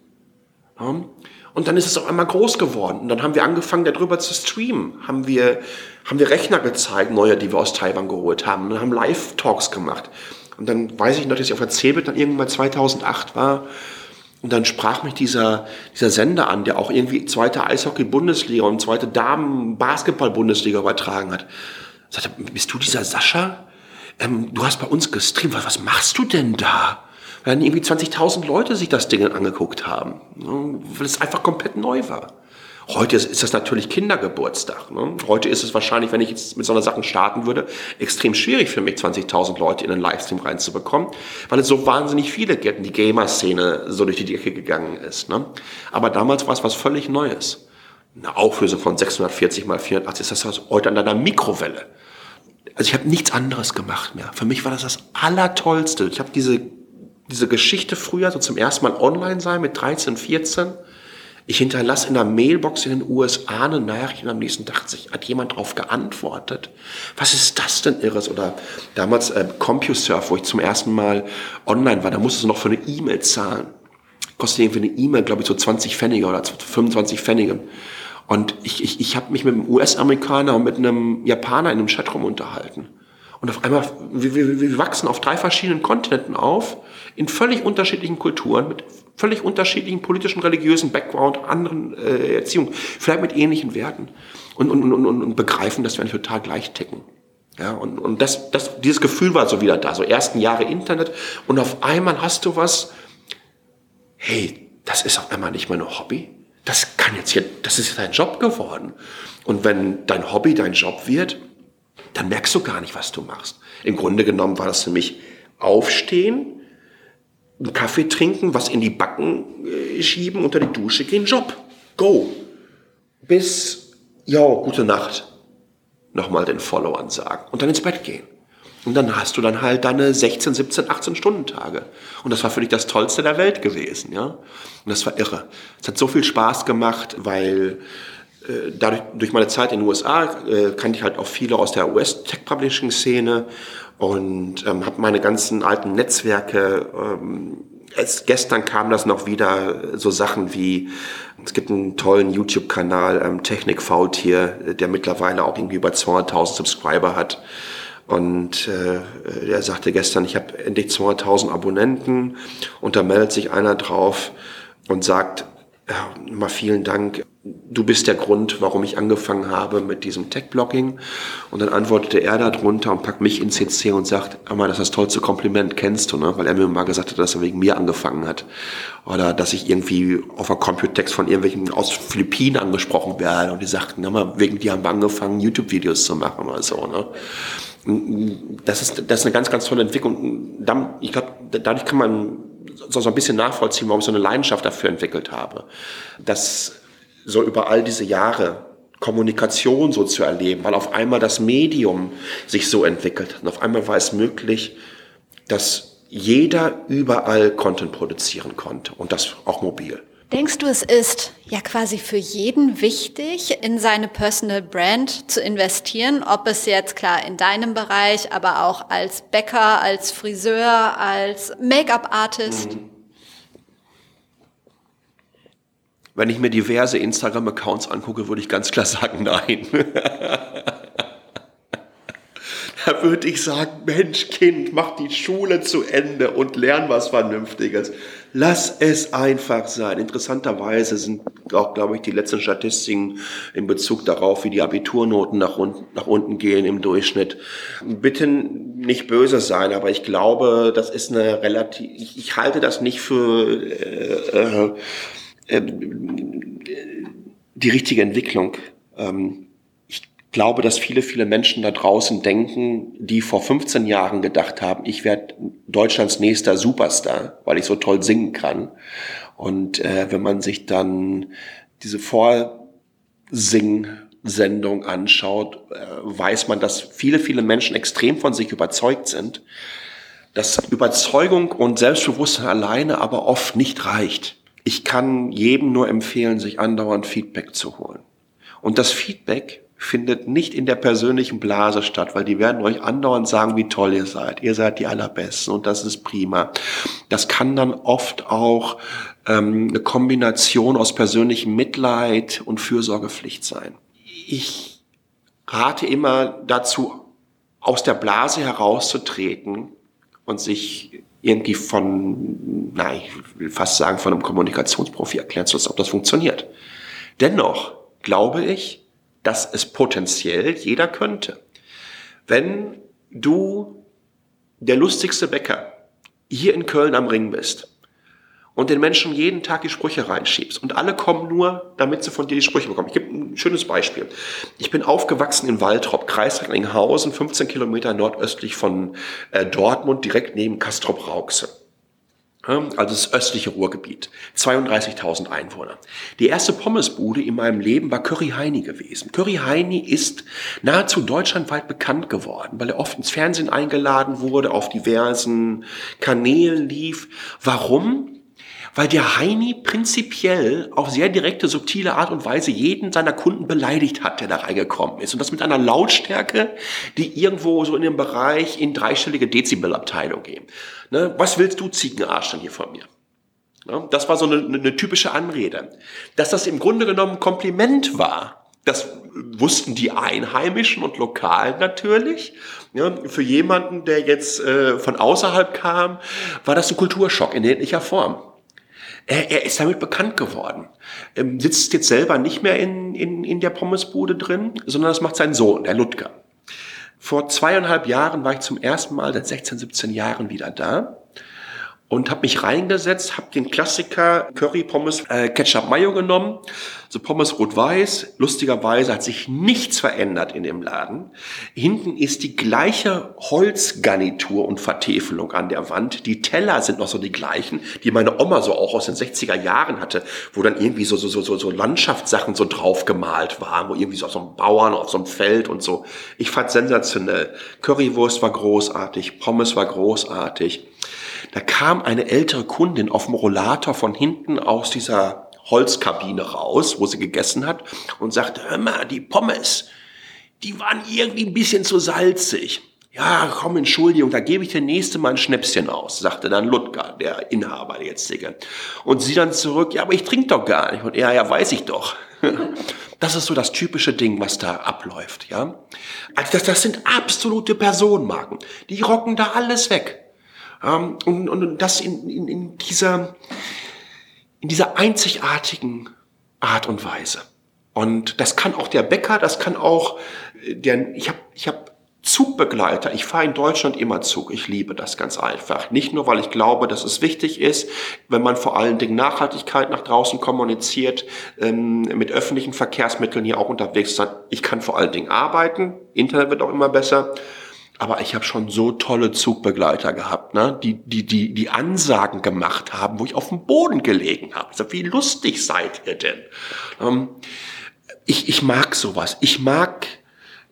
Und dann ist es auf einmal groß geworden. Und dann haben wir angefangen, darüber zu streamen. Haben wir, haben wir Rechner gezeigt, neue, die wir aus Taiwan geholt haben. Und haben Live-Talks gemacht. Und dann weiß ich noch, dass ich auf der CeBIT dann irgendwann 2008 war. Und dann sprach mich dieser, dieser Sender an, der auch irgendwie zweite Eishockey-Bundesliga und zweite Damen-Basketball-Bundesliga übertragen hat. Sagte, bist du dieser Sascha? Ähm, du hast bei uns gestreamt. Was machst du denn da? Weil dann irgendwie 20.000 Leute sich das Ding angeguckt haben. Weil es einfach komplett neu war. Heute ist, das natürlich Kindergeburtstag. Ne? Heute ist es wahrscheinlich, wenn ich jetzt mit so einer Sache starten würde, extrem schwierig für mich, 20.000 Leute in einen Livestream reinzubekommen, weil es so wahnsinnig viele gibt und die Gamer-Szene so durch die Decke gegangen ist. Ne? Aber damals war es was völlig Neues. Eine Auflösung von 640 mal 480 ist das heute an einer Mikrowelle. Also ich habe nichts anderes gemacht mehr. Für mich war das das Allertollste. Ich habe diese, diese Geschichte früher so zum ersten Mal online sein mit 13, 14 ich hinterlasse in der Mailbox in den USA eine Nachricht und am nächsten Tag hat jemand darauf geantwortet. Was ist das denn Irres? Oder damals äh, CompuServe, wo ich zum ersten Mal online war, da musstest du noch für eine E-Mail zahlen. Kostet irgendwie eine E-Mail, glaube ich, so 20 Pfennige oder 25 Pfennige. Und ich, ich, ich habe mich mit einem US-Amerikaner und mit einem Japaner in einem Chatroom unterhalten. Und auf einmal, wir, wir, wir wachsen auf drei verschiedenen Kontinenten auf, in völlig unterschiedlichen Kulturen, mit völlig unterschiedlichen politischen, religiösen Background, anderen äh, Erziehung, vielleicht mit ähnlichen Werten und, und, und, und, und begreifen, dass wir eigentlich total gleich ticken. Ja, und, und das, das, dieses Gefühl war so wieder da, so ersten Jahre Internet und auf einmal hast du was, hey, das ist auf einmal nicht mehr nur Hobby, das kann jetzt hier, das ist dein Job geworden. Und wenn dein Hobby dein Job wird, dann merkst du gar nicht, was du machst. Im Grunde genommen war das für mich aufstehen, einen Kaffee trinken, was in die Backen äh, schieben, unter die Dusche gehen, Job. Go. Bis, ja, gute Nacht. Nochmal den Followern sagen. Und dann ins Bett gehen. Und dann hast du dann halt deine 16, 17, 18 Stunden Tage. Und das war für dich das Tollste der Welt gewesen, ja. Und das war irre. Es hat so viel Spaß gemacht, weil dadurch, durch meine Zeit in den USA äh, kannte ich halt auch viele aus der US-Tech-Publishing-Szene und ähm, habe meine ganzen alten Netzwerke. Ähm, es, gestern kam das noch wieder, so Sachen wie, es gibt einen tollen YouTube-Kanal, ähm, Technik Faultier, der mittlerweile auch irgendwie über 200.000 Subscriber hat. Und äh, er sagte gestern, ich habe endlich 200.000 Abonnenten und da meldet sich einer drauf und sagt, ja, mal vielen Dank, du bist der Grund, warum ich angefangen habe mit diesem Tech-Blogging. Und dann antwortete er darunter und packt mich in CC und sagt, aber das ist das tollste Kompliment, kennst du, ne? Weil er mir mal gesagt hat, dass er wegen mir angefangen hat. Oder dass ich irgendwie auf einer Computext von irgendwelchen aus Philippinen angesprochen werde und die sagten, mal, wegen dir haben wir angefangen, YouTube-Videos zu machen oder so, ne? Das ist, das ist eine ganz, ganz tolle Entwicklung. Ich glaube, dadurch kann man so, ein bisschen nachvollziehen, warum ich so eine Leidenschaft dafür entwickelt habe. Das so über all diese Jahre Kommunikation so zu erleben, weil auf einmal das Medium sich so entwickelt hat. Und auf einmal war es möglich, dass jeder überall Content produzieren konnte und das auch mobil. Denkst du, es ist ja quasi für jeden wichtig, in seine Personal Brand zu investieren, ob es jetzt klar in deinem Bereich, aber auch als Bäcker, als Friseur, als Make-up-Artist? Mhm. Wenn ich mir diverse Instagram-Accounts angucke, würde ich ganz klar sagen, nein. (laughs) da würde ich sagen, Mensch, Kind, mach die Schule zu Ende und lern was Vernünftiges. Lass es einfach sein. Interessanterweise sind auch, glaube ich, die letzten Statistiken in Bezug darauf, wie die Abiturnoten nach, unten, nach unten gehen im Durchschnitt. Bitte nicht böse sein, aber ich glaube, das ist eine relativ, ich, ich halte das nicht für, äh, äh, die richtige Entwicklung. Ähm, ich glaube, dass viele, viele Menschen da draußen denken, die vor 15 Jahren gedacht haben, ich werde Deutschlands nächster Superstar, weil ich so toll singen kann. Und äh, wenn man sich dann diese Vorsing-Sendung anschaut, äh, weiß man, dass viele, viele Menschen extrem von sich überzeugt sind, dass Überzeugung und Selbstbewusstsein alleine aber oft nicht reicht ich kann jedem nur empfehlen, sich andauernd Feedback zu holen. Und das Feedback findet nicht in der persönlichen Blase statt, weil die werden euch andauernd sagen, wie toll ihr seid. Ihr seid die Allerbesten und das ist prima. Das kann dann oft auch ähm, eine Kombination aus persönlichem Mitleid und Fürsorgepflicht sein. Ich rate immer dazu, aus der Blase herauszutreten und sich irgendwie von, nein, ich will fast sagen, von einem Kommunikationsprofi erklären zu lassen, ob das funktioniert. Dennoch glaube ich, dass es potenziell jeder könnte. Wenn du der lustigste Bäcker hier in Köln am Ring bist und den Menschen jeden Tag die Sprüche reinschiebst und alle kommen nur, damit sie von dir die Sprüche bekommen. Ich gebe ein schönes Beispiel. Ich bin aufgewachsen in Waltrop, Kreis Recklinghausen, 15 Kilometer nordöstlich von äh, Dortmund, direkt neben Castrop-Rauxel. Also das östliche Ruhrgebiet. 32.000 Einwohner. Die erste Pommesbude in meinem Leben war Curry Heini gewesen. Curry Heini ist nahezu deutschlandweit bekannt geworden, weil er oft ins Fernsehen eingeladen wurde, auf diversen Kanälen lief. Warum? Weil der Heini prinzipiell auf sehr direkte, subtile Art und Weise jeden seiner Kunden beleidigt hat, der da reingekommen ist. Und das mit einer Lautstärke, die irgendwo so in dem Bereich in dreistellige Dezibelabteilung gehen. Ne? Was willst du, Ziegenarsch, denn hier von mir? Ne? Das war so eine, eine typische Anrede. Dass das im Grunde genommen Kompliment war, das wussten die Einheimischen und Lokalen natürlich. Ja, für jemanden, der jetzt äh, von außerhalb kam, war das ein Kulturschock in jeglicher Form. Er, er ist damit bekannt geworden. Ähm, sitzt jetzt selber nicht mehr in, in, in der Pommesbude drin, sondern das macht sein Sohn, der Ludger. Vor zweieinhalb Jahren war ich zum ersten Mal seit 16, 17 Jahren wieder da und habe mich reingesetzt, habe den Klassiker Curry Pommes äh, Ketchup Mayo genommen, so Pommes rot-weiß. Lustigerweise hat sich nichts verändert in dem Laden. Hinten ist die gleiche Holzgarnitur und Vertäfelung an der Wand. Die Teller sind noch so die gleichen, die meine Oma so auch aus den 60er Jahren hatte, wo dann irgendwie so so so so, so Landschaftssachen so drauf gemalt waren, wo irgendwie so auf so einem Bauern auf so einem Feld und so. Ich fand sensationell. Currywurst war großartig, Pommes war großartig. Da kam eine ältere Kundin auf dem Rollator von hinten aus dieser Holzkabine raus, wo sie gegessen hat und sagte, hör mal, die Pommes, die waren irgendwie ein bisschen zu salzig. Ja, komm, Entschuldigung, da gebe ich dir nächste Mal ein Schnäpschen aus, sagte dann Ludger, der Inhaber, der jetzige. Und sie dann zurück, ja, aber ich trinke doch gar nicht. Und er, ja, weiß ich doch. (laughs) Das ist so das typische Ding, was da abläuft, ja. Also das, das sind absolute Personenmarken. Die rocken da alles weg. Ähm, und, und das in, in, in, dieser, in dieser einzigartigen Art und Weise. Und das kann auch der Bäcker, das kann auch äh, der, ich habe ich hab Zugbegleiter. Ich fahre in Deutschland immer Zug. Ich liebe das ganz einfach. Nicht nur, weil ich glaube, dass es wichtig ist, wenn man vor allen Dingen Nachhaltigkeit nach draußen kommuniziert, ähm, mit öffentlichen Verkehrsmitteln hier auch unterwegs ist. Ich kann vor allen Dingen arbeiten. Internet wird auch immer besser. Aber ich habe schon so tolle Zugbegleiter gehabt, ne? die, die, die, die Ansagen gemacht haben, wo ich auf dem Boden gelegen habe. Also, wie lustig seid ihr denn? Ähm, ich, ich mag sowas. Ich mag,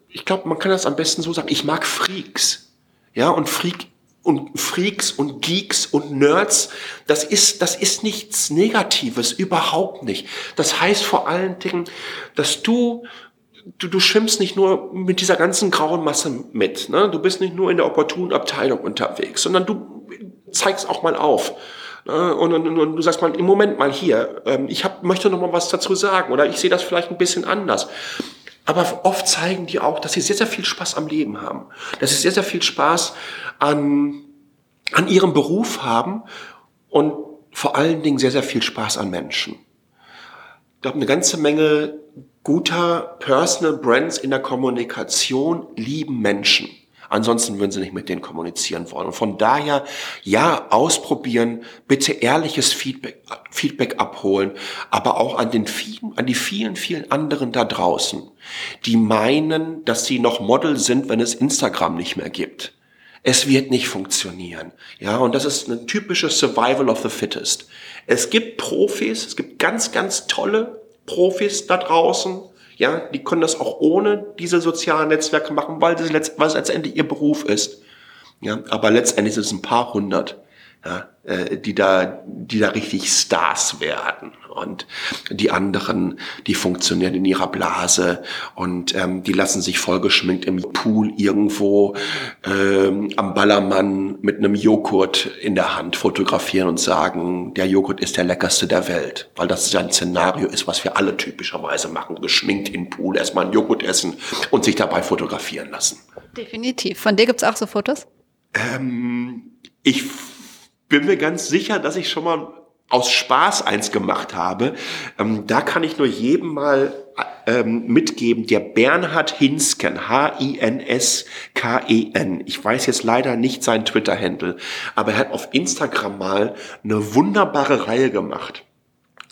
ich glaube, man kann das am besten so sagen, ich mag Freaks. Ja, und Freak und Freaks und Geeks und Nerds, das ist, das ist nichts Negatives, überhaupt nicht. Das heißt vor allen Dingen, dass du, du, du schwimmst nicht nur mit dieser ganzen grauen Masse mit, ne? du bist nicht nur in der opportunen Abteilung unterwegs, sondern du zeigst auch mal auf. Ne? Und, und, und, du sagst mal, im Moment mal hier, ähm, ich hab, möchte noch mal was dazu sagen oder ich sehe das vielleicht ein bisschen anders. Aber oft zeigen die auch, dass sie sehr, sehr viel Spaß am Leben haben. Dass sie sehr, sehr viel Spaß an, an ihrem Beruf haben und vor allen Dingen sehr, sehr viel Spaß an Menschen. Ich glaube, eine ganze Menge guter Personal Brands in der Kommunikation lieben Menschen. Ansonsten würden sie nicht mit denen kommunizieren wollen. Und von daher, ja, ausprobieren, bitte ehrliches Feedback, Feedback abholen, aber auch an den vielen, an die vielen, vielen anderen da draußen, die meinen, dass sie noch Model sind, wenn es Instagram nicht mehr gibt. Es wird nicht funktionieren. Ja, und das ist ein typisches Survival of the Fittest. Es gibt Profis, es gibt ganz, ganz tolle Profis da draußen, ja, die können das auch ohne diese sozialen Netzwerke machen, weil das, letzt, weil letztendlich ihr Beruf ist. Ja, aber letztendlich sind es ein paar hundert ja, äh, die da, die da richtig Stars werden. Und die anderen, die funktionieren in ihrer Blase und ähm, die lassen sich vollgeschminkt im Pool irgendwo ähm, am Ballermann mit einem Joghurt in der Hand fotografieren und sagen, der Joghurt ist der leckerste der Welt. Weil das ja ein Szenario ist, was wir alle typischerweise machen. Geschminkt im Pool, erstmal einen Joghurt essen und sich dabei fotografieren lassen. Definitiv. Von dir gibt's auch so Fotos? Ähm, ich bin mir ganz sicher, dass ich schon mal aus Spaß eins gemacht habe. Ähm, da kann ich nur jedem mal ähm, mitgeben, der Bernhard Hinsken, H-I-N-S-K-E-N. Ich weiß jetzt leider nicht sein Twitter-Handle, aber er hat auf Instagram mal eine wunderbare Reihe gemacht.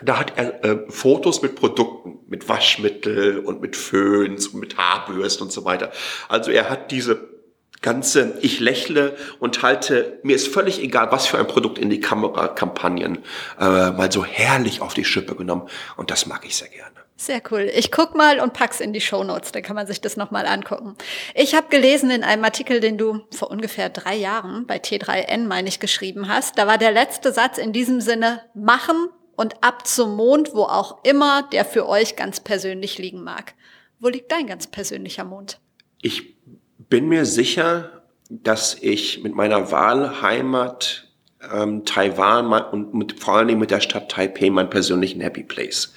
Da hat er äh, Fotos mit Produkten, mit Waschmittel und mit Föhns und mit Haarbürsten und so weiter. Also er hat diese ganze Ich lächle und halte, mir ist völlig egal, was für ein Produkt in die Kamera Kampagnen äh, mal so herrlich auf die Schippe genommen. Und das mag ich sehr gerne. Sehr cool. Ich guck mal und pack's in die Show Notes, dann kann man sich das nochmal angucken. Ich habe gelesen in einem Artikel, den du vor ungefähr drei Jahren bei T3N, meine ich, geschrieben hast. Da war der letzte Satz in diesem Sinne, machen und ab zum Mond, wo auch immer der für euch ganz persönlich liegen mag. Wo liegt dein ganz persönlicher Mond? Ich bin mir sicher, dass ich mit meiner Wahlheimat ähm, Taiwan und mit, vor allen Dingen mit der Stadt Taipei meinen persönlichen Happy Place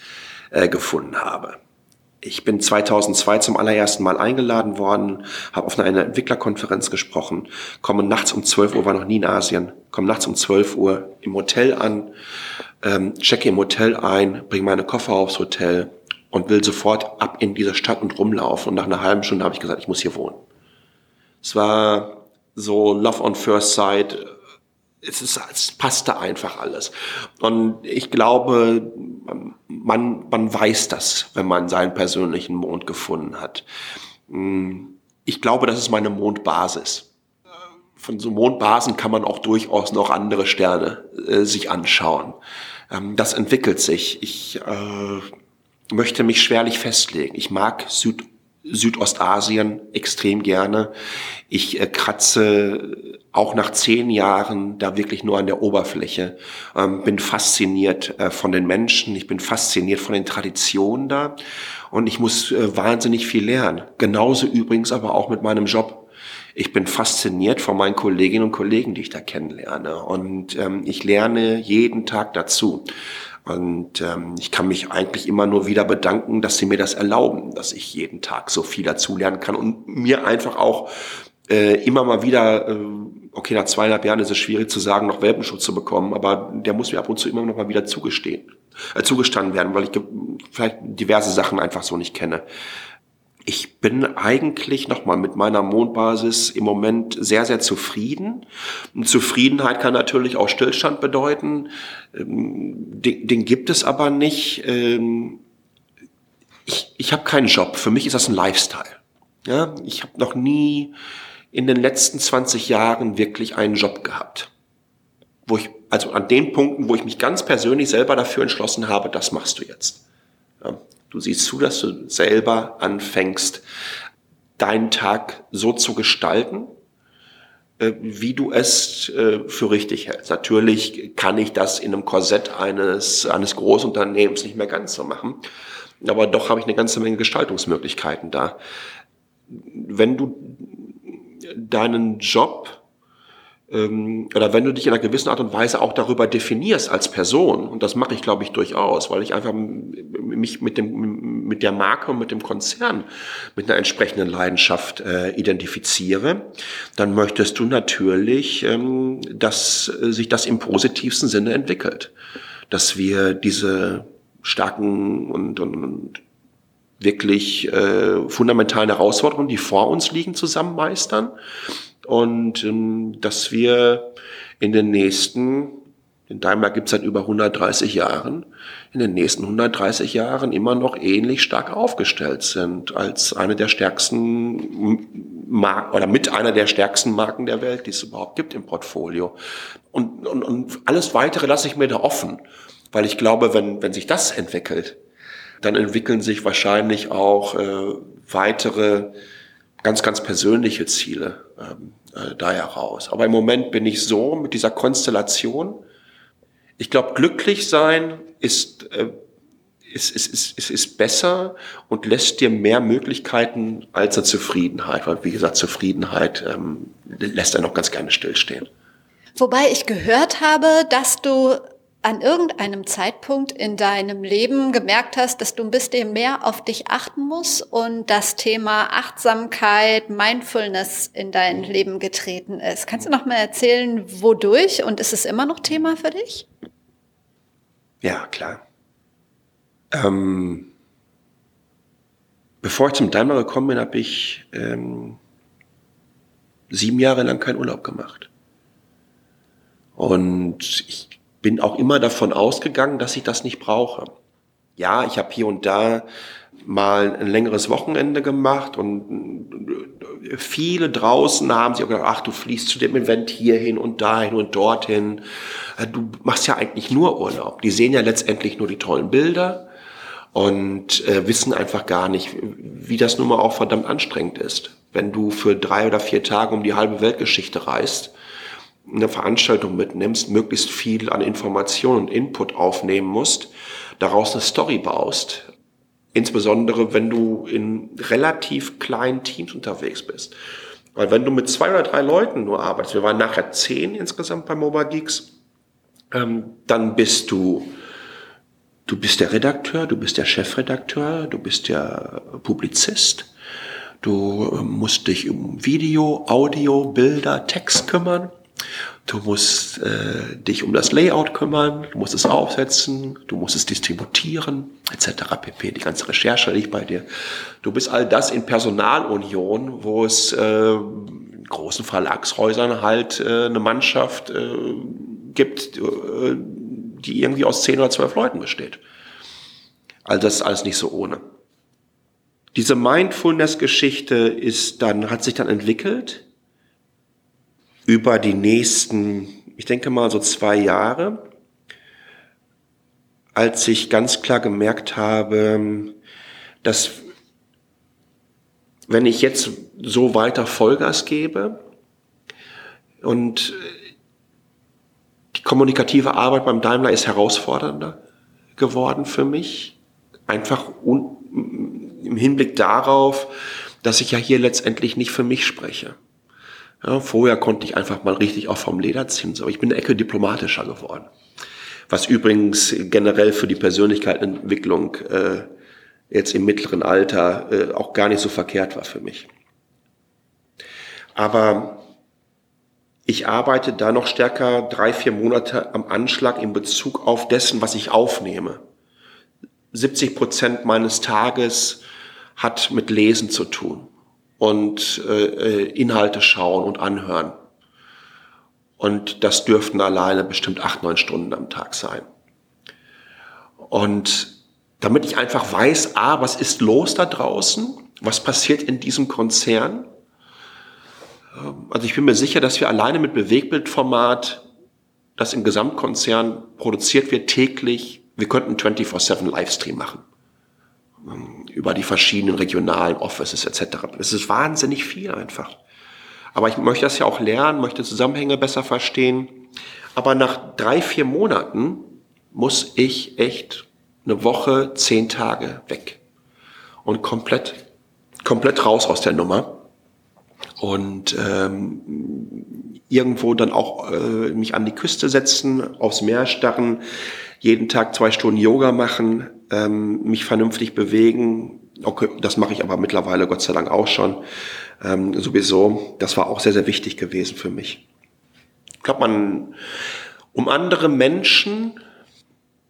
äh, gefunden habe. Ich bin 2002 zum allerersten Mal eingeladen worden, habe auf einer Entwicklerkonferenz gesprochen, komme nachts um 12 Uhr, war noch nie in Asien, komme nachts um 12 Uhr im Hotel an, ähm, checke im Hotel ein, bringe meine Koffer aufs Hotel und will sofort ab in diese Stadt und rumlaufen. Und nach einer halben Stunde habe ich gesagt, ich muss hier wohnen. Es war so Love on First Sight. Es, ist, es passte einfach alles. Und ich glaube, man, man weiß das, wenn man seinen persönlichen Mond gefunden hat. Ich glaube, das ist meine Mondbasis. Von so Mondbasen kann man auch durchaus noch andere Sterne äh, sich anschauen. Ähm, das entwickelt sich. Ich äh, möchte mich schwerlich festlegen. Ich mag Süd Südostasien extrem gerne. Ich äh, kratze auch nach zehn Jahren da wirklich nur an der Oberfläche. Ähm, bin fasziniert äh, von den Menschen, ich bin fasziniert von den Traditionen da und ich muss äh, wahnsinnig viel lernen. Genauso übrigens aber auch mit meinem Job. Ich bin fasziniert von meinen Kolleginnen und Kollegen, die ich da kennenlerne und ähm, ich lerne jeden Tag dazu. Und ähm, ich kann mich eigentlich immer nur wieder bedanken, dass sie mir das erlauben, dass ich jeden Tag so viel dazulernen kann und mir einfach auch äh, immer mal wieder, äh, okay, nach zweieinhalb Jahren ist es schwierig zu sagen, noch Welpenschutz zu bekommen, aber der muss mir ab und zu immer noch mal wieder zugestehen, äh, zugestanden werden, weil ich vielleicht diverse Sachen einfach so nicht kenne. Ich bin eigentlich nochmal mit meiner Mondbasis im Moment sehr, sehr zufrieden. Zufriedenheit kann natürlich auch Stillstand bedeuten. Ähm, den, den gibt es aber nicht. Ähm, ich, ich habe keinen Job. Für mich ist das ein Lifestyle. Ja, ich habe noch nie in den letzten 20 Jahren wirklich einen Job gehabt. Wo ich, also an den Punkten, wo ich mich ganz persönlich selber dafür entschlossen habe, das machst du jetzt. Ja, Du siehst zu, dass du selber anfängst, deinen Tag so zu gestalten, äh, wie du es äh, für richtig hältst. Natürlich kann ich das in einem Korsett eines, eines Großunternehmens nicht mehr ganz so machen, aber doch habe ich eine ganze Menge Gestaltungsmöglichkeiten da. Wenn du deinen Job ähm, oder wenn du dich in einer gewissen Art und Weise auch darüber definierst als Person, und das mache ich, glaube ich, durchaus, weil ich einfach mich mit, dem, mit der Marke und mit dem Konzern mit einer entsprechenden Leidenschaft äh, identifiziere, dann möchtest du natürlich, ähm, dass äh, sich das im positivsten Sinne entwickelt. Dass wir diese starken und, und, und wirklich äh, fundamentalen Herausforderungen, die vor uns liegen, zusammen meistern und ähm, dass wir in den nächsten, in Daimler gibt es seit über 130 Jahren, in den nächsten 130 Jahren immer noch ähnlich stark aufgestellt sind als eine der stärksten Marken oder mit einer der stärksten Marken der Welt, die es überhaupt gibt im Portfolio. Und, und, und alles weitere lasse ich mir da offen, weil ich glaube, wenn, wenn sich das entwickelt, dann entwickeln sich wahrscheinlich auch äh, weitere ganz, ganz persönliche Ziele ähm, äh, da heraus. Aber im Moment bin ich so mit dieser Konstellation. Ich glaube, glücklich sein ist, äh, ist, ist, ist, ist, ist besser und lässt dir mehr Möglichkeiten als eine Zufriedenheit. Weil, wie gesagt, Zufriedenheit ähm, lässt er noch ganz gerne stillstehen. Wobei ich gehört habe, dass du an irgendeinem Zeitpunkt in deinem Leben gemerkt hast, dass du ein bisschen mehr auf dich achten musst und das Thema Achtsamkeit, Mindfulness in dein Leben getreten ist. Kannst du noch mal erzählen, wodurch und ist es immer noch Thema für dich? Ja, klar. Ähm, bevor ich zum Daimler gekommen bin, habe ich ähm, sieben Jahre lang keinen Urlaub gemacht. Und ich bin auch immer davon ausgegangen, dass ich das nicht brauche. Ja, ich habe hier und da mal ein längeres Wochenende gemacht und viele draußen haben sich auch gedacht, ach, du fließt zu dem Event hierhin und dahin und dorthin. Du machst ja eigentlich nur Urlaub. Die sehen ja letztendlich nur die tollen Bilder und äh, wissen einfach gar nicht, wie das nun mal auch verdammt anstrengend ist. Wenn du für drei oder vier Tage um die halbe Weltgeschichte reist, eine Veranstaltung mitnimmst, möglichst viel an Informationen und Input aufnehmen musst, daraus eine Story baust. Insbesondere, wenn du in relativ kleinen Teams unterwegs bist. Weil wenn du mit zwei oder drei Leuten nur arbeitest, wir waren nachher zehn insgesamt bei Mobile Geeks, ähm, dann bist du, du bist der Redakteur, du bist der Chefredakteur, du bist der Publizist, du ähm, musst dich um Video, Audio, Bilder, Text kümmern Du musst äh, dich um das Layout kümmern, du musst es aufsetzen, du musst es distributieren, etc. pp. Die ganze Recherche liegt bei dir. Du bist all das in Personalunion, wo es äh, in großen Verlagshäusern halt äh, eine Mannschaft äh, gibt, äh, die irgendwie aus zehn oder zwölf Leuten besteht. Also das ist alles nicht so ohne. Diese Mindfulness-Geschichte ist dann, hat sich dann entwickelt über die nächsten, ich denke mal so zwei Jahre, als ich ganz klar gemerkt habe, dass wenn ich jetzt so weiter Vollgas gebe und die kommunikative Arbeit beim Daimler ist herausfordernder geworden für mich, einfach im Hinblick darauf, dass ich ja hier letztendlich nicht für mich spreche. Ja, vorher konnte ich einfach mal richtig auch vom Leder ziehen, aber ich bin eine Ecke diplomatischer geworden. Was übrigens generell für die Persönlichkeitsentwicklung äh, jetzt im mittleren Alter äh, auch gar nicht so verkehrt war für mich. Aber ich arbeite da noch stärker drei, vier Monate am Anschlag in Bezug auf dessen, was ich aufnehme. 70 Prozent meines Tages hat mit Lesen zu tun und äh, Inhalte schauen und anhören. Und das dürften alleine bestimmt acht, neun Stunden am Tag sein. Und damit ich einfach weiß, ah, was ist los da draußen? Was passiert in diesem Konzern? Ähm, also ich bin mir sicher, dass wir alleine mit Bewegbildformat, das im Gesamtkonzern produziert wird, täglich, wir könnten 24-7 Livestream machen über die verschiedenen regionalen Offices etc. Es ist wahnsinnig viel einfach. Aber ich möchte das ja auch lernen, möchte Zusammenhänge besser verstehen. Aber nach drei, vier Monaten muss ich echt eine Woche, zehn Tage weg. Und komplett, komplett raus aus der Nummer. Und ähm, irgendwo dann auch äh, mich an die Küste setzen, aufs Meer starren, jeden Tag zwei Stunden Yoga machen, ähm, mich vernünftig bewegen. Okay, das mache ich aber mittlerweile Gott sei Dank auch schon. Ähm, sowieso, das war auch sehr, sehr wichtig gewesen für mich. Ich glaube, man, um andere Menschen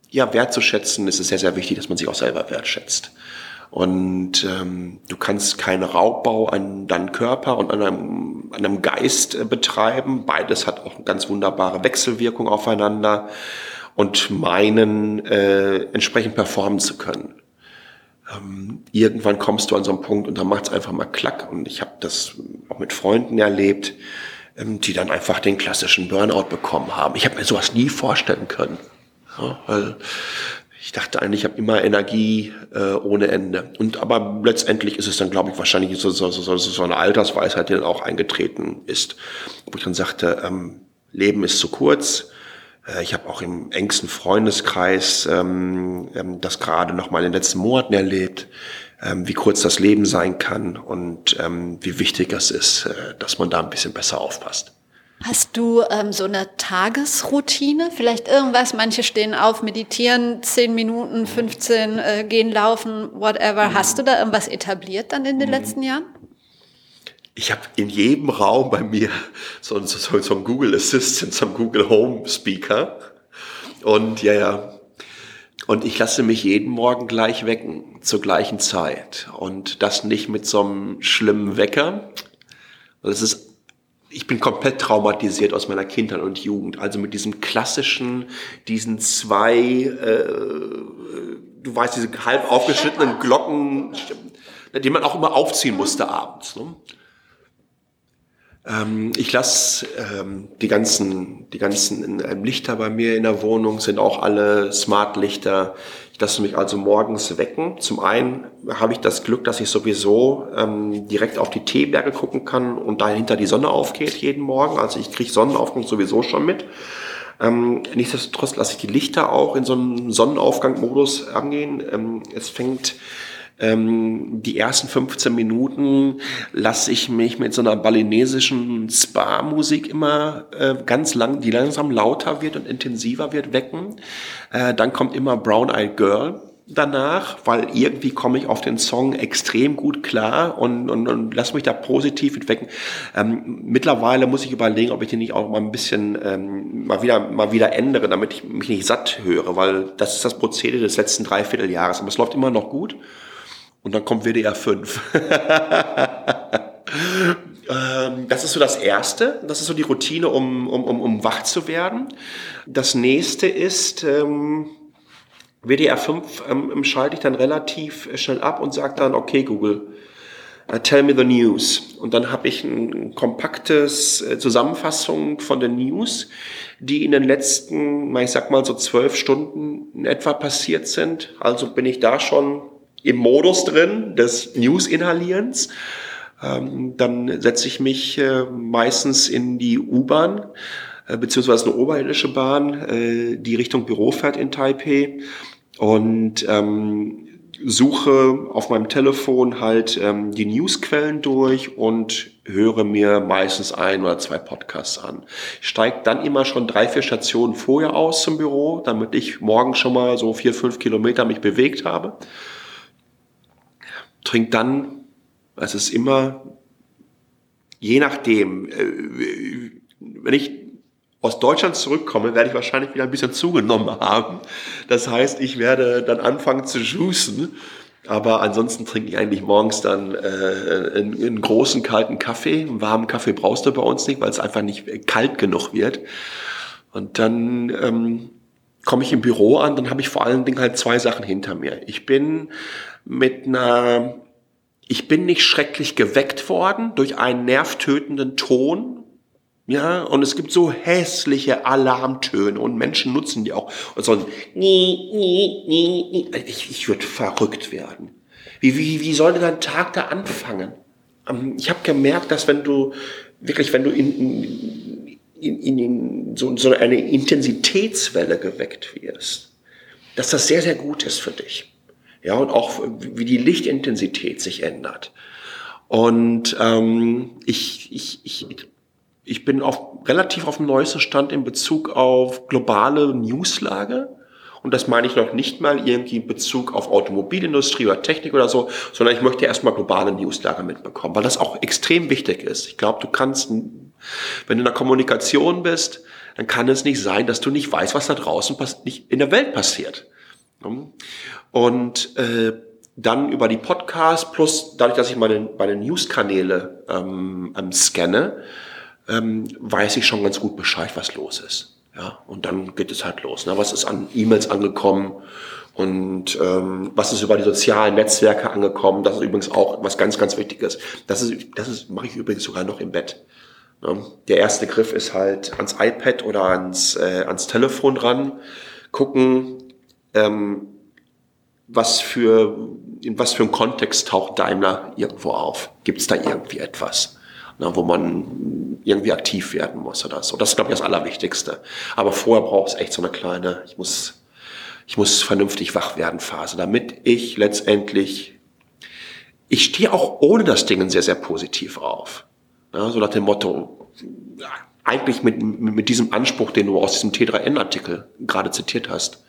ja wertzuschätzen, ist es sehr, sehr wichtig, dass man sich auch selber wertschätzt. Und ähm, du kannst keinen Raubbau an deinem Körper und an deinem, an deinem Geist äh, betreiben. Beides hat auch eine ganz wunderbare Wechselwirkung aufeinander und meinen, äh, entsprechend performen zu können. Ähm, irgendwann kommst du an so einen Punkt und dann macht es einfach mal klack. Und ich habe das auch mit Freunden erlebt, ähm, die dann einfach den klassischen Burnout bekommen haben. Ich habe mir sowas nie vorstellen können. Ja, weil ich dachte eigentlich, ich habe immer Energie äh, ohne Ende. Und aber letztendlich ist es dann, glaube ich, wahrscheinlich so, so, so, so eine Altersweisheit, die dann auch eingetreten ist. Wo ich dann sagte, ähm, Leben ist zu kurz. Äh, ich habe auch im engsten Freundeskreis ähm, ähm, das gerade noch mal in den letzten Monaten erlebt, ähm, wie kurz das Leben sein kann und ähm, wie wichtig es ist, äh, dass man da ein bisschen besser aufpasst. Hast du ähm, so eine Tagesroutine? Vielleicht irgendwas? Manche stehen auf, meditieren, 10 Minuten, 15 äh, gehen laufen, whatever. Hast du da irgendwas etabliert dann in den letzten Jahren? Ich habe in jedem Raum bei mir so, so, so ein Google Assistant, so ein Google Home Speaker. Und ja, ja. Und ich lasse mich jeden Morgen gleich wecken, zur gleichen Zeit. Und das nicht mit so einem schlimmen Wecker. Das ist ich bin komplett traumatisiert aus meiner Kindheit und Jugend. Also mit diesem klassischen, diesen zwei, äh, du weißt, diese halb aufgeschnittenen Glocken, die man auch immer aufziehen musste abends. Ne? Ähm, ich lasse ähm, die ganzen, die ganzen ähm, Lichter bei mir in der Wohnung sind auch alle Smart-Lichter. Ich lasse mich also morgens wecken. Zum einen habe ich das Glück, dass ich sowieso ähm, direkt auf die Teeberge gucken kann und dahinter die Sonne aufgeht jeden Morgen. Also ich kriege Sonnenaufgang sowieso schon mit. Ähm, nichtsdestotrotz lasse ich die Lichter auch in so einem Sonnenaufgang-Modus angehen. Ähm, es fängt ähm, die ersten 15 Minuten lasse ich mich mit so einer balinesischen Spa-Musik immer äh, ganz lang, die langsam lauter wird und intensiver wird, wecken. Äh, dann kommt immer Brown Eyed Girl danach, weil irgendwie komme ich auf den Song extrem gut klar und, und, und lass mich da positiv entwecken. Ähm, mittlerweile muss ich überlegen, ob ich den nicht auch mal ein bisschen ähm, mal wieder mal wieder ändere, damit ich mich nicht satt höre, weil das ist das Prozedere des letzten Dreivierteljahres. Aber es läuft immer noch gut. Und dann kommt WDR 5. (laughs) Ähm, das ist so das Erste. Das ist so die Routine, um, um, um, um wach zu werden. Das nächste ist, ähm, WDR 5 ähm, schalte ich dann relativ schnell ab und sage dann, okay Google, uh, tell me the news. Und dann habe ich ein kompaktes äh, Zusammenfassung von den News, die in den letzten, ich sag mal so zwölf Stunden in etwa passiert sind. Also bin ich da schon im Modus drin des News-Inhalierens. Ähm, dann setze ich mich äh, meistens in die U-Bahn, äh, beziehungsweise eine oberirdische Bahn, äh, die Richtung Büro fährt in Taipei und ähm, suche auf meinem Telefon halt ähm, die Newsquellen durch und höre mir meistens ein oder zwei Podcasts an. Ich steige dann immer schon drei, vier Stationen vorher aus zum Büro, damit ich morgen schon mal so vier, fünf Kilometer mich bewegt habe trinkt dann, es ist immer, je nachdem, äh, wenn ich aus Deutschland zurückkomme, werde ich wahrscheinlich wieder ein bisschen zugenommen haben. Das heißt, ich werde dann anfangen zu juicen. Aber ansonsten trinke ich eigentlich morgens dann äh, einen, einen großen kalten Kaffee. Einen warmen Kaffee brauchst du bei uns nicht, weil es einfach nicht kalt genug wird. Und dann ähm, komme ich im Büro an, dann habe ich vor allen Dingen halt zwei Sachen hinter mir. Ich bin mit einer, ich bin nicht schrecklich geweckt worden durch einen nervtötenden Ton, ja, und es gibt so hässliche Alarmtöne und Menschen nutzen die auch. Und so ein ich, ich würde verrückt werden. Wie, wie, wie soll denn ein Tag da anfangen? ähm, ich habe gemerkt, dass wenn du wirklich, wenn du in, in, in, in so, so eine Intensitätswelle geweckt wirst, dass das sehr, sehr gut ist für dich. Ja, und auch wie die Lichtintensität sich ändert. Und ähm, ich, ich, ich, ich bin auf, relativ auf dem neuesten Stand in Bezug auf globale Newslage. Und das meine ich noch nicht mal irgendwie in Bezug auf Automobilindustrie oder Technik oder so, sondern ich möchte erstmal globale Newslage mitbekommen, weil das auch extrem wichtig ist. Ich glaube, du kannst, wenn du in der Kommunikation bist, dann kann es nicht sein, dass du nicht weißt, was da draußen nicht in der Welt passiert. Und äh, dann über die Podcasts plus dadurch, dass ich meine, meine News-Kanäle ähm, ähm, scanne, ähm, weiß ich schon ganz gut Bescheid, was los ist. Ja, und dann geht es halt los. Ne? Was ist an E-Mails angekommen und ähm, was ist über die sozialen Netzwerke angekommen? Das ist übrigens auch was ganz, ganz Wichtiges. Das ist, das ist mache ich übrigens sogar noch im Bett. Ne? Der erste Griff ist halt ans iPad oder ans, äh, ans Telefon ran, gucken, ähm, was für in was für einem Kontext taucht Daimler irgendwo auf? Gibt es da irgendwie etwas? na, wo man irgendwie aktiv werden muss oder so. Das ist, glaube ich, das Allerwichtigste. Aber vorher braucht es echt so eine kleine, ich muss, ich muss vernünftig wach werden Phase, damit ich letztendlich, ich stehe auch ohne das Ding sehr, sehr positiv auf. Ja, so nach dem Motto, eigentlich mit, mit diesem Anspruch, den du aus diesem T3N-Artikel gerade zitiert hast,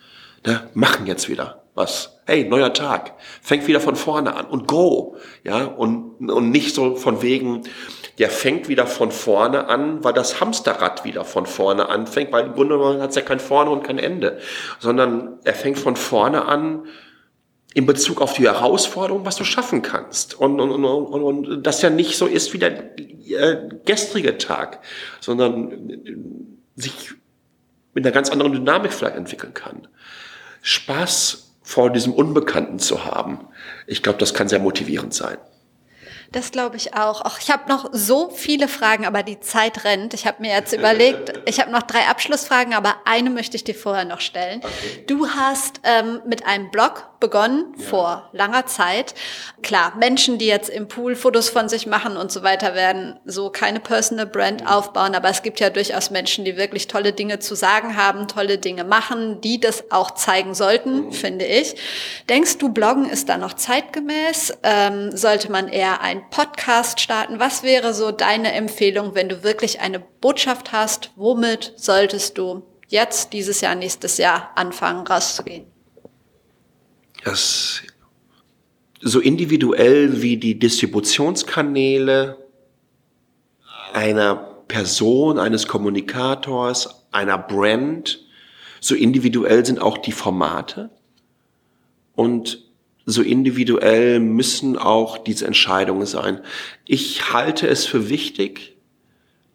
ne, machen jetzt wieder was. Hey, neuer Tag. Fängt wieder von vorne an und go. Ja, und, und nicht so von wegen, der fängt wieder von vorne an, weil das Hamsterrad wieder von vorne anfängt, weil im Grunde genommen hat es ja kein Vorne und kein Ende, sondern er fängt von vorne an in Bezug auf die Herausforderung, was du schaffen kannst. Und, und, und, und, und das ja nicht so ist wie der äh, gestrige Tag, sondern sich mit einer ganz anderen Dynamik vielleicht entwickeln kann. Spaß vor diesem Unbekannten zu haben, ich glaube, das kann sehr motivierend sein. Das glaube ich auch. Ach, ich habe noch so viele Fragen, aber die Zeit rennt. Ich habe mir jetzt überlegt, (laughs) ich habe noch drei Abschlussfragen, aber eine möchte ich dir vorher noch stellen. Okay. Du hast ähm, mit einem Blog begonnen ja. vor langer Zeit. Klar, Menschen, die jetzt im Pool Fotos von sich machen und so weiter, werden so keine Personal Brand mhm. aufbauen. Aber es gibt ja durchaus Menschen, die wirklich tolle Dinge zu sagen haben, tolle Dinge machen, die das auch zeigen sollten, mhm. finde ich. Denkst du, Bloggen ist da noch zeitgemäß? Ähm, sollte man eher ein Podcast starten? Was wäre so deine Empfehlung, wenn du wirklich eine Botschaft hast? Womit solltest du jetzt, dieses Jahr, nächstes Jahr anfangen, rauszugehen? Das so individuell wie die Distributionskanäle einer Person, eines Kommunikators, einer Brand, so individuell sind auch die Formate. Und so individuell müssen auch diese Entscheidungen sein. Ich halte es für wichtig,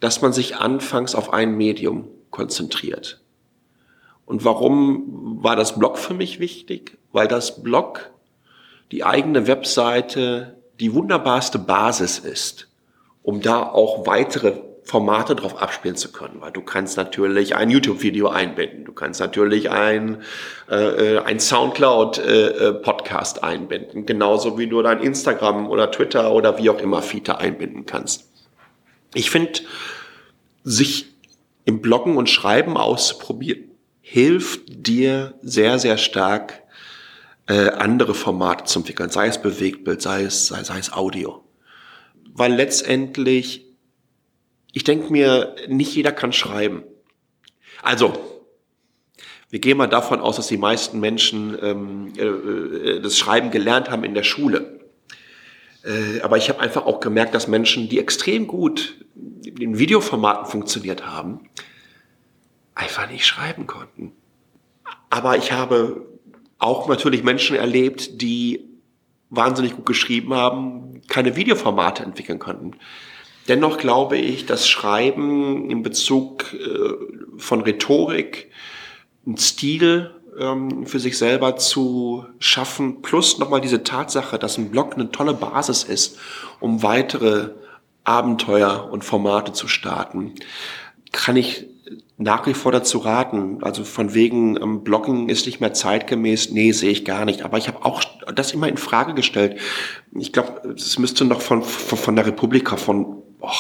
dass man sich anfangs auf ein Medium konzentriert. Und warum war das Blog für mich wichtig? Weil das Blog, die eigene Webseite, die wunderbarste Basis ist, um da auch weitere Formate drauf abspielen zu können, weil du kannst natürlich ein YouTube-Video einbinden, du kannst natürlich ein, äh, äh ein Soundcloud-Podcast äh, äh einbinden, genauso wie du dein Instagram oder Twitter oder wie auch immer Feed einbinden kannst. Ich finde, sich im Bloggen und Schreiben auszuprobieren, hilft dir sehr, sehr stark, äh, andere Formate zu entwickeln, sei es Bewegtbild, sei es, sei, sei es Audio. Weil letztendlich ich denke mir, nicht jeder kann schreiben. Also, wir gehen mal davon aus, dass die meisten Menschen ähm, äh, äh, das Schreiben gelernt haben in der Schule. Äh, aber ich habe einfach auch gemerkt, dass Menschen, die extrem gut in Videoformaten funktioniert haben, einfach nicht schreiben konnten. Aber ich habe auch natürlich Menschen erlebt, die wahnsinnig gut geschrieben haben, keine Videoformate entwickeln konnten. Dennoch glaube ich, dass Schreiben in Bezug äh, von Rhetorik, ein Stil ähm, für sich selber zu schaffen, plus nochmal diese Tatsache, dass ein Blog eine tolle Basis ist, um weitere Abenteuer und Formate zu starten, kann ich nach wie vor dazu raten. Also von wegen ähm, Bloggen ist nicht mehr zeitgemäß. Nee, sehe ich gar nicht. Aber ich habe auch das immer in Frage gestellt. Ich glaube, es müsste noch von, von, von der Republika von oh,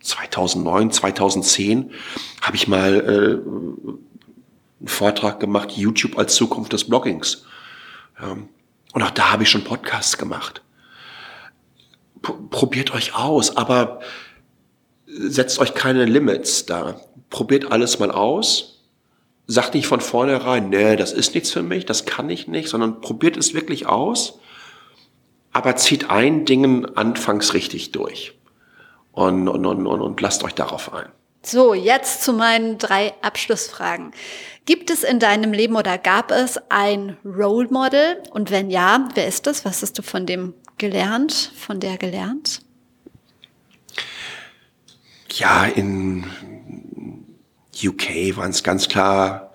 2009, 2010 habe ich mal äh, einen Vortrag gemacht, YouTube als Zukunft des Bloggings. Ja. Und auch da habe ich schon Podcasts gemacht. P probiert euch aus, aber setzt euch keine Limits da. Probiert alles mal aus. Sagt nicht von vornherein, nee, das ist nichts für mich, das kann ich nicht, sondern probiert es wirklich aus, aber zieht ein Dingen anfangs richtig durch und, und, und, und, und lasst euch darauf ein. So, jetzt zu meinen drei Abschlussfragen. Gibt es in deinem Leben oder gab es ein Role Model? Und wenn ja, wer ist das? Was hast du von dem gelernt, von der gelernt? Ja, in UK waren es ganz klar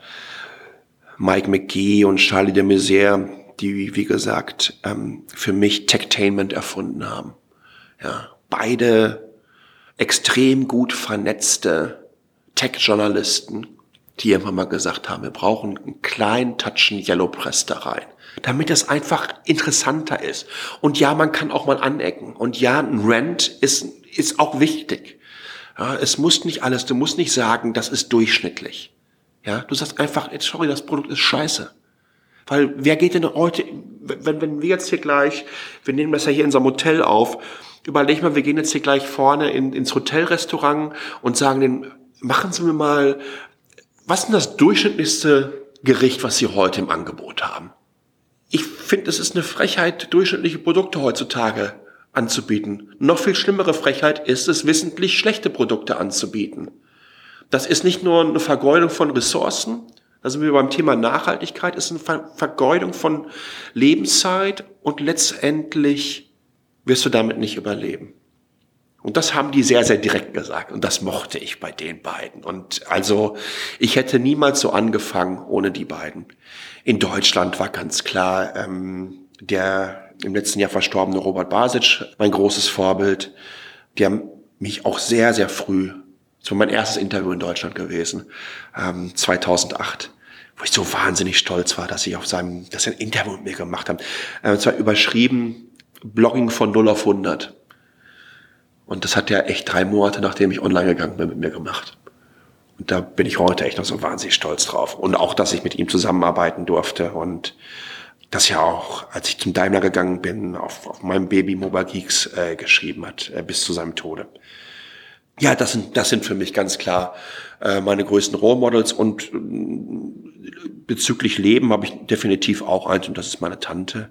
Mike McGee und Charlie de Maizière, die, wie gesagt, ähm, für mich Techtainment erfunden haben. Ja, beide extrem gut vernetzte Tech-Journalisten, die irgendwann mal gesagt haben, wir brauchen einen kleinen Touchen Yellow Press da rein, damit es einfach interessanter ist. Und ja, man kann auch mal anecken. Und ja, ein Rent ist, ist auch wichtig. Ja, es muss nicht alles, du musst nicht sagen, das ist durchschnittlich. Ja, du sagst einfach, sorry, das Produkt ist scheiße. Weil wer geht denn heute, wenn, wenn wir jetzt hier gleich, wir nehmen das ja hier in einem Hotel auf, überleg mal, wir gehen jetzt hier gleich vorne in, ins Hotelrestaurant und sagen den, machen Sie mir mal, was ist denn das durchschnittlichste Gericht, was Sie heute im Angebot haben? Ich finde, es ist eine Frechheit, durchschnittliche Produkte heutzutage anzubieten. Noch viel schlimmere Frechheit ist es, wissentlich schlechte Produkte anzubieten. Das ist nicht nur eine Vergeudung von Ressourcen, da sind wir beim Thema Nachhaltigkeit, ist eine Vergeudung von Lebenszeit und letztendlich wirst du damit nicht überleben. Und das haben die sehr, sehr direkt gesagt. Und das mochte ich bei den beiden. Und also, ich hätte niemals so angefangen ohne die beiden. In Deutschland war ganz klar, ähm, der im letzten Jahr verstorbene Robert Basic, mein großes Vorbild. Die haben mich auch sehr, sehr früh, das war mein erstes Interview in Deutschland gewesen, ähm, 2008, wo ich so wahnsinnig stolz war, dass sie auf seinem, dass sie ein Interview mit mir gemacht haben. Äh, zwar überschrieben, Blogging von 0 auf 100. Und das hat er echt drei Monate, nachdem ich online gegangen bin, mit mir gemacht. Und da bin ich heute echt noch so wahnsinnig stolz drauf. Und auch, dass ich mit ihm zusammenarbeiten durfte und das ja auch, als ich zum Daimler gegangen bin, auf, auf meinem Baby Mobile Geeks äh, geschrieben hat, äh, bis zu seinem Tode. Ja, das sind, das sind für mich ganz klar äh, meine größten Role Models und äh, bezüglich Leben habe ich definitiv auch eins und das ist meine Tante.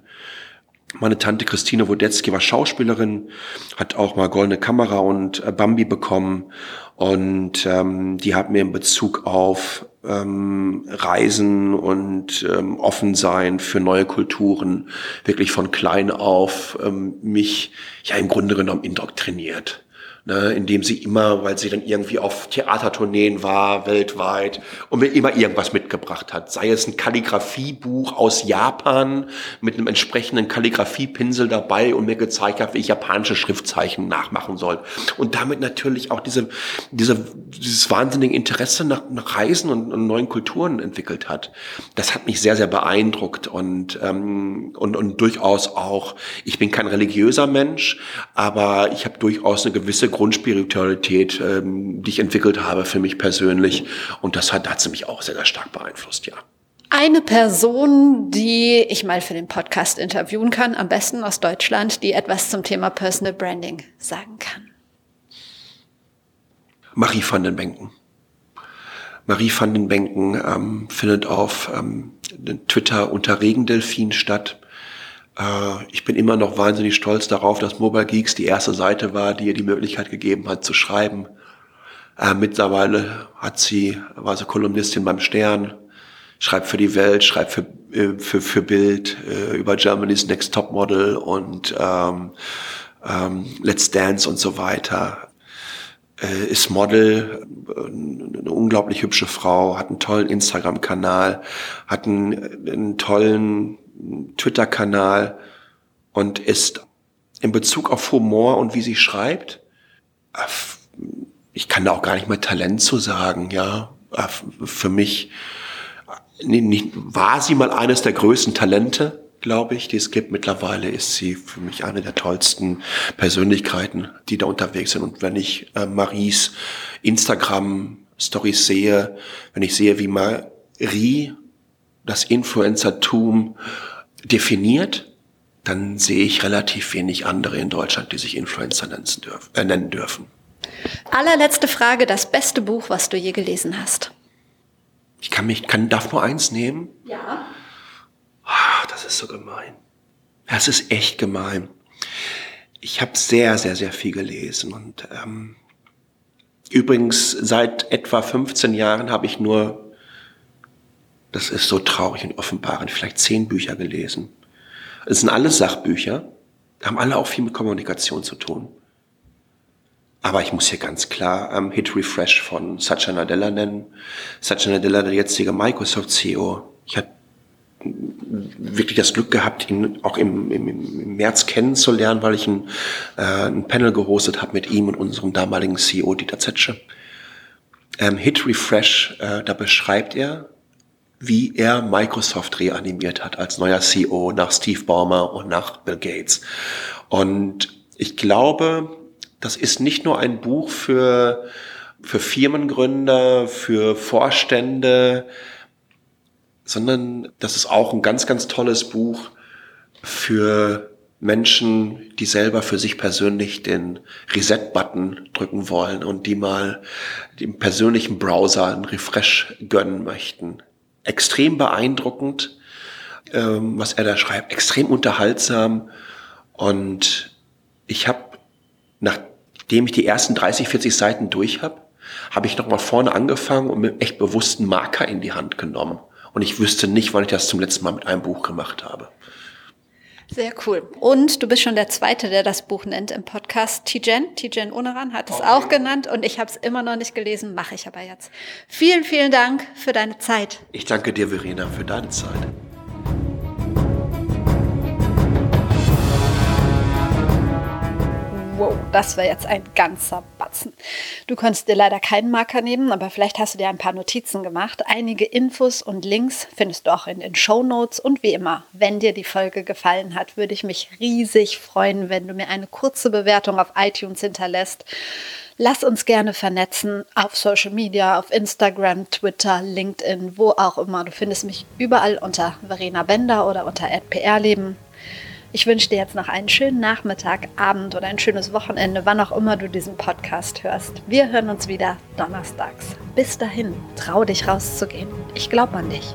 Meine Tante Christine Wodetzki war Schauspielerin, hat auch mal Goldene Kamera und äh, Bambi bekommen und ähm, die hat mir in Bezug auf ähm, Reisen und ähm, offen sein für neue Kulturen wirklich von klein auf ähm, mich ja im Grunde genommen indoktriniert ne, indem sie immer, weil sie dann irgendwie auf Theatertourneen war, weltweit, und mir immer irgendwas mitgebracht hat. Sei es ein Kalligrafiebuch aus Japan mit einem entsprechenden Kalligrafiepinsel dabei und mir gezeigt hat, wie ich japanische Schriftzeichen nachmachen soll. Und damit natürlich auch diese, diese, dieses wahnsinnige Interesse nach, nach Reisen und, und neuen Kulturen entwickelt hat. Das hat mich sehr, sehr beeindruckt und, ähm, und, und durchaus auch, ich bin kein religiöser Mensch, aber ich habe durchaus eine gewisse Grundspiritualität, ähm, die ich entwickelt habe für mich persönlich. Und das hat, hat sie mich auch sehr, sehr stark beeinflusst, ja. Eine Person, die ich mal für den Podcast interviewen kann, am besten aus Deutschland, die etwas zum Thema Personal Branding sagen kann. Marie van den Benken. Marie van den Benken ähm, findet auf ähm, Twitter unter Regendelfin statt. Äh, ich bin immer noch wahnsinnig stolz darauf, dass Mobile Geeks die erste Seite war, die ihr die Möglichkeit gegeben hat zu schreiben. Äh, mittlerweile hat sie, war sie Kolumnistin beim Stern, schreibt für die Welt, schreibt für, äh, für, für Bild über Germany's Next Top Model und ähm, ähm, Let's Dance und so weiter. Ist Model, eine unglaublich hübsche Frau, hat einen tollen Instagram-Kanal, hat einen, einen tollen Twitter-Kanal und ist in Bezug auf Humor und wie sie schreibt, äh, ich kann da auch gar nicht mehr Talent zu sagen, ja. Äh, für mich war sie mal eines der größten Talente glaube ich, die es gibt. Mittlerweile ist sie für mich eine der tollsten Persönlichkeiten, die da unterwegs sind. Und wenn ich äh, Maries Instagram-Stories sehe, wenn ich sehe, wie Marie das Influencertum definiert, dann sehe ich relativ wenig andere in Deutschland, die sich Influencer nennen dürfen. Äh, nennen dürfen. Allerletzte Frage, das beste Buch, was du je gelesen hast. Ich kann mich, kann, darf nur eins nehmen? Ja. Ach, das ist so gemein. Das ist echt gemein. Ich habe sehr, sehr, sehr viel gelesen und ähm, übrigens seit etwa 15 Jahren habe ich nur, das ist so traurig und offenbarend, vielleicht zehn Bücher gelesen. Es sind alles Sachbücher, haben alle auch viel mit Kommunikation zu tun. Aber ich muss hier ganz klar ähm, Hit Refresh von Satya Nadella nennen. Satya Nadella, der jetzige Microsoft CEO. Ich hatte wirklich das Glück gehabt, ihn auch im, im, im März kennenzulernen, weil ich ein, äh, ein Panel gehostet habe mit ihm und unserem damaligen CEO Dieter Zetsche. Ähm, Hit Refresh, äh, da beschreibt er, wie er Microsoft reanimiert hat als neuer CEO nach Steve Ballmer und nach Bill Gates. Und ich glaube, das ist nicht nur ein Buch für, für Firmengründer, für Vorstände, sondern das ist auch ein ganz, ganz tolles Buch für Menschen, die selber für sich persönlich den Reset-Button drücken wollen und die mal dem persönlichen Browser einen Refresh gönnen möchten. Extrem beeindruckend, ähm, was er da schreibt, extrem unterhaltsam und ich habe nachdem ich die ersten 30, 40 Seiten durch habe, habe ich nochmal vorne angefangen und mit echt bewussten Marker in die Hand genommen. Und ich wüsste nicht, wann ich das zum letzten Mal mit einem Buch gemacht habe. Sehr cool. Und du bist schon der Zweite, der das Buch nennt im Podcast. Tijen, Tijen Uneran hat es okay. auch genannt und ich habe es immer noch nicht gelesen, mache ich aber jetzt. Vielen, vielen Dank für deine Zeit. Ich danke dir, Verena, für deine Zeit. Wow, das war jetzt ein ganzer Batzen. Du konntest dir leider keinen Marker nehmen, aber vielleicht hast du dir ein paar Notizen gemacht. Einige Infos und Links findest du auch in den Show Notes. Und wie immer, wenn dir die Folge gefallen hat, würde ich mich riesig freuen, wenn du mir eine kurze Bewertung auf iTunes hinterlässt. Lass uns gerne vernetzen auf Social Media, auf Instagram, Twitter, LinkedIn, wo auch immer. Du findest mich überall unter Verena Bender oder unter @prleben. Ich wünsche dir jetzt noch einen schönen Nachmittag, Abend oder ein schönes Wochenende, wann auch immer du diesen Podcast hörst. Wir hören uns wieder donnerstags. Bis dahin, trau dich rauszugehen. Ich glaube an dich.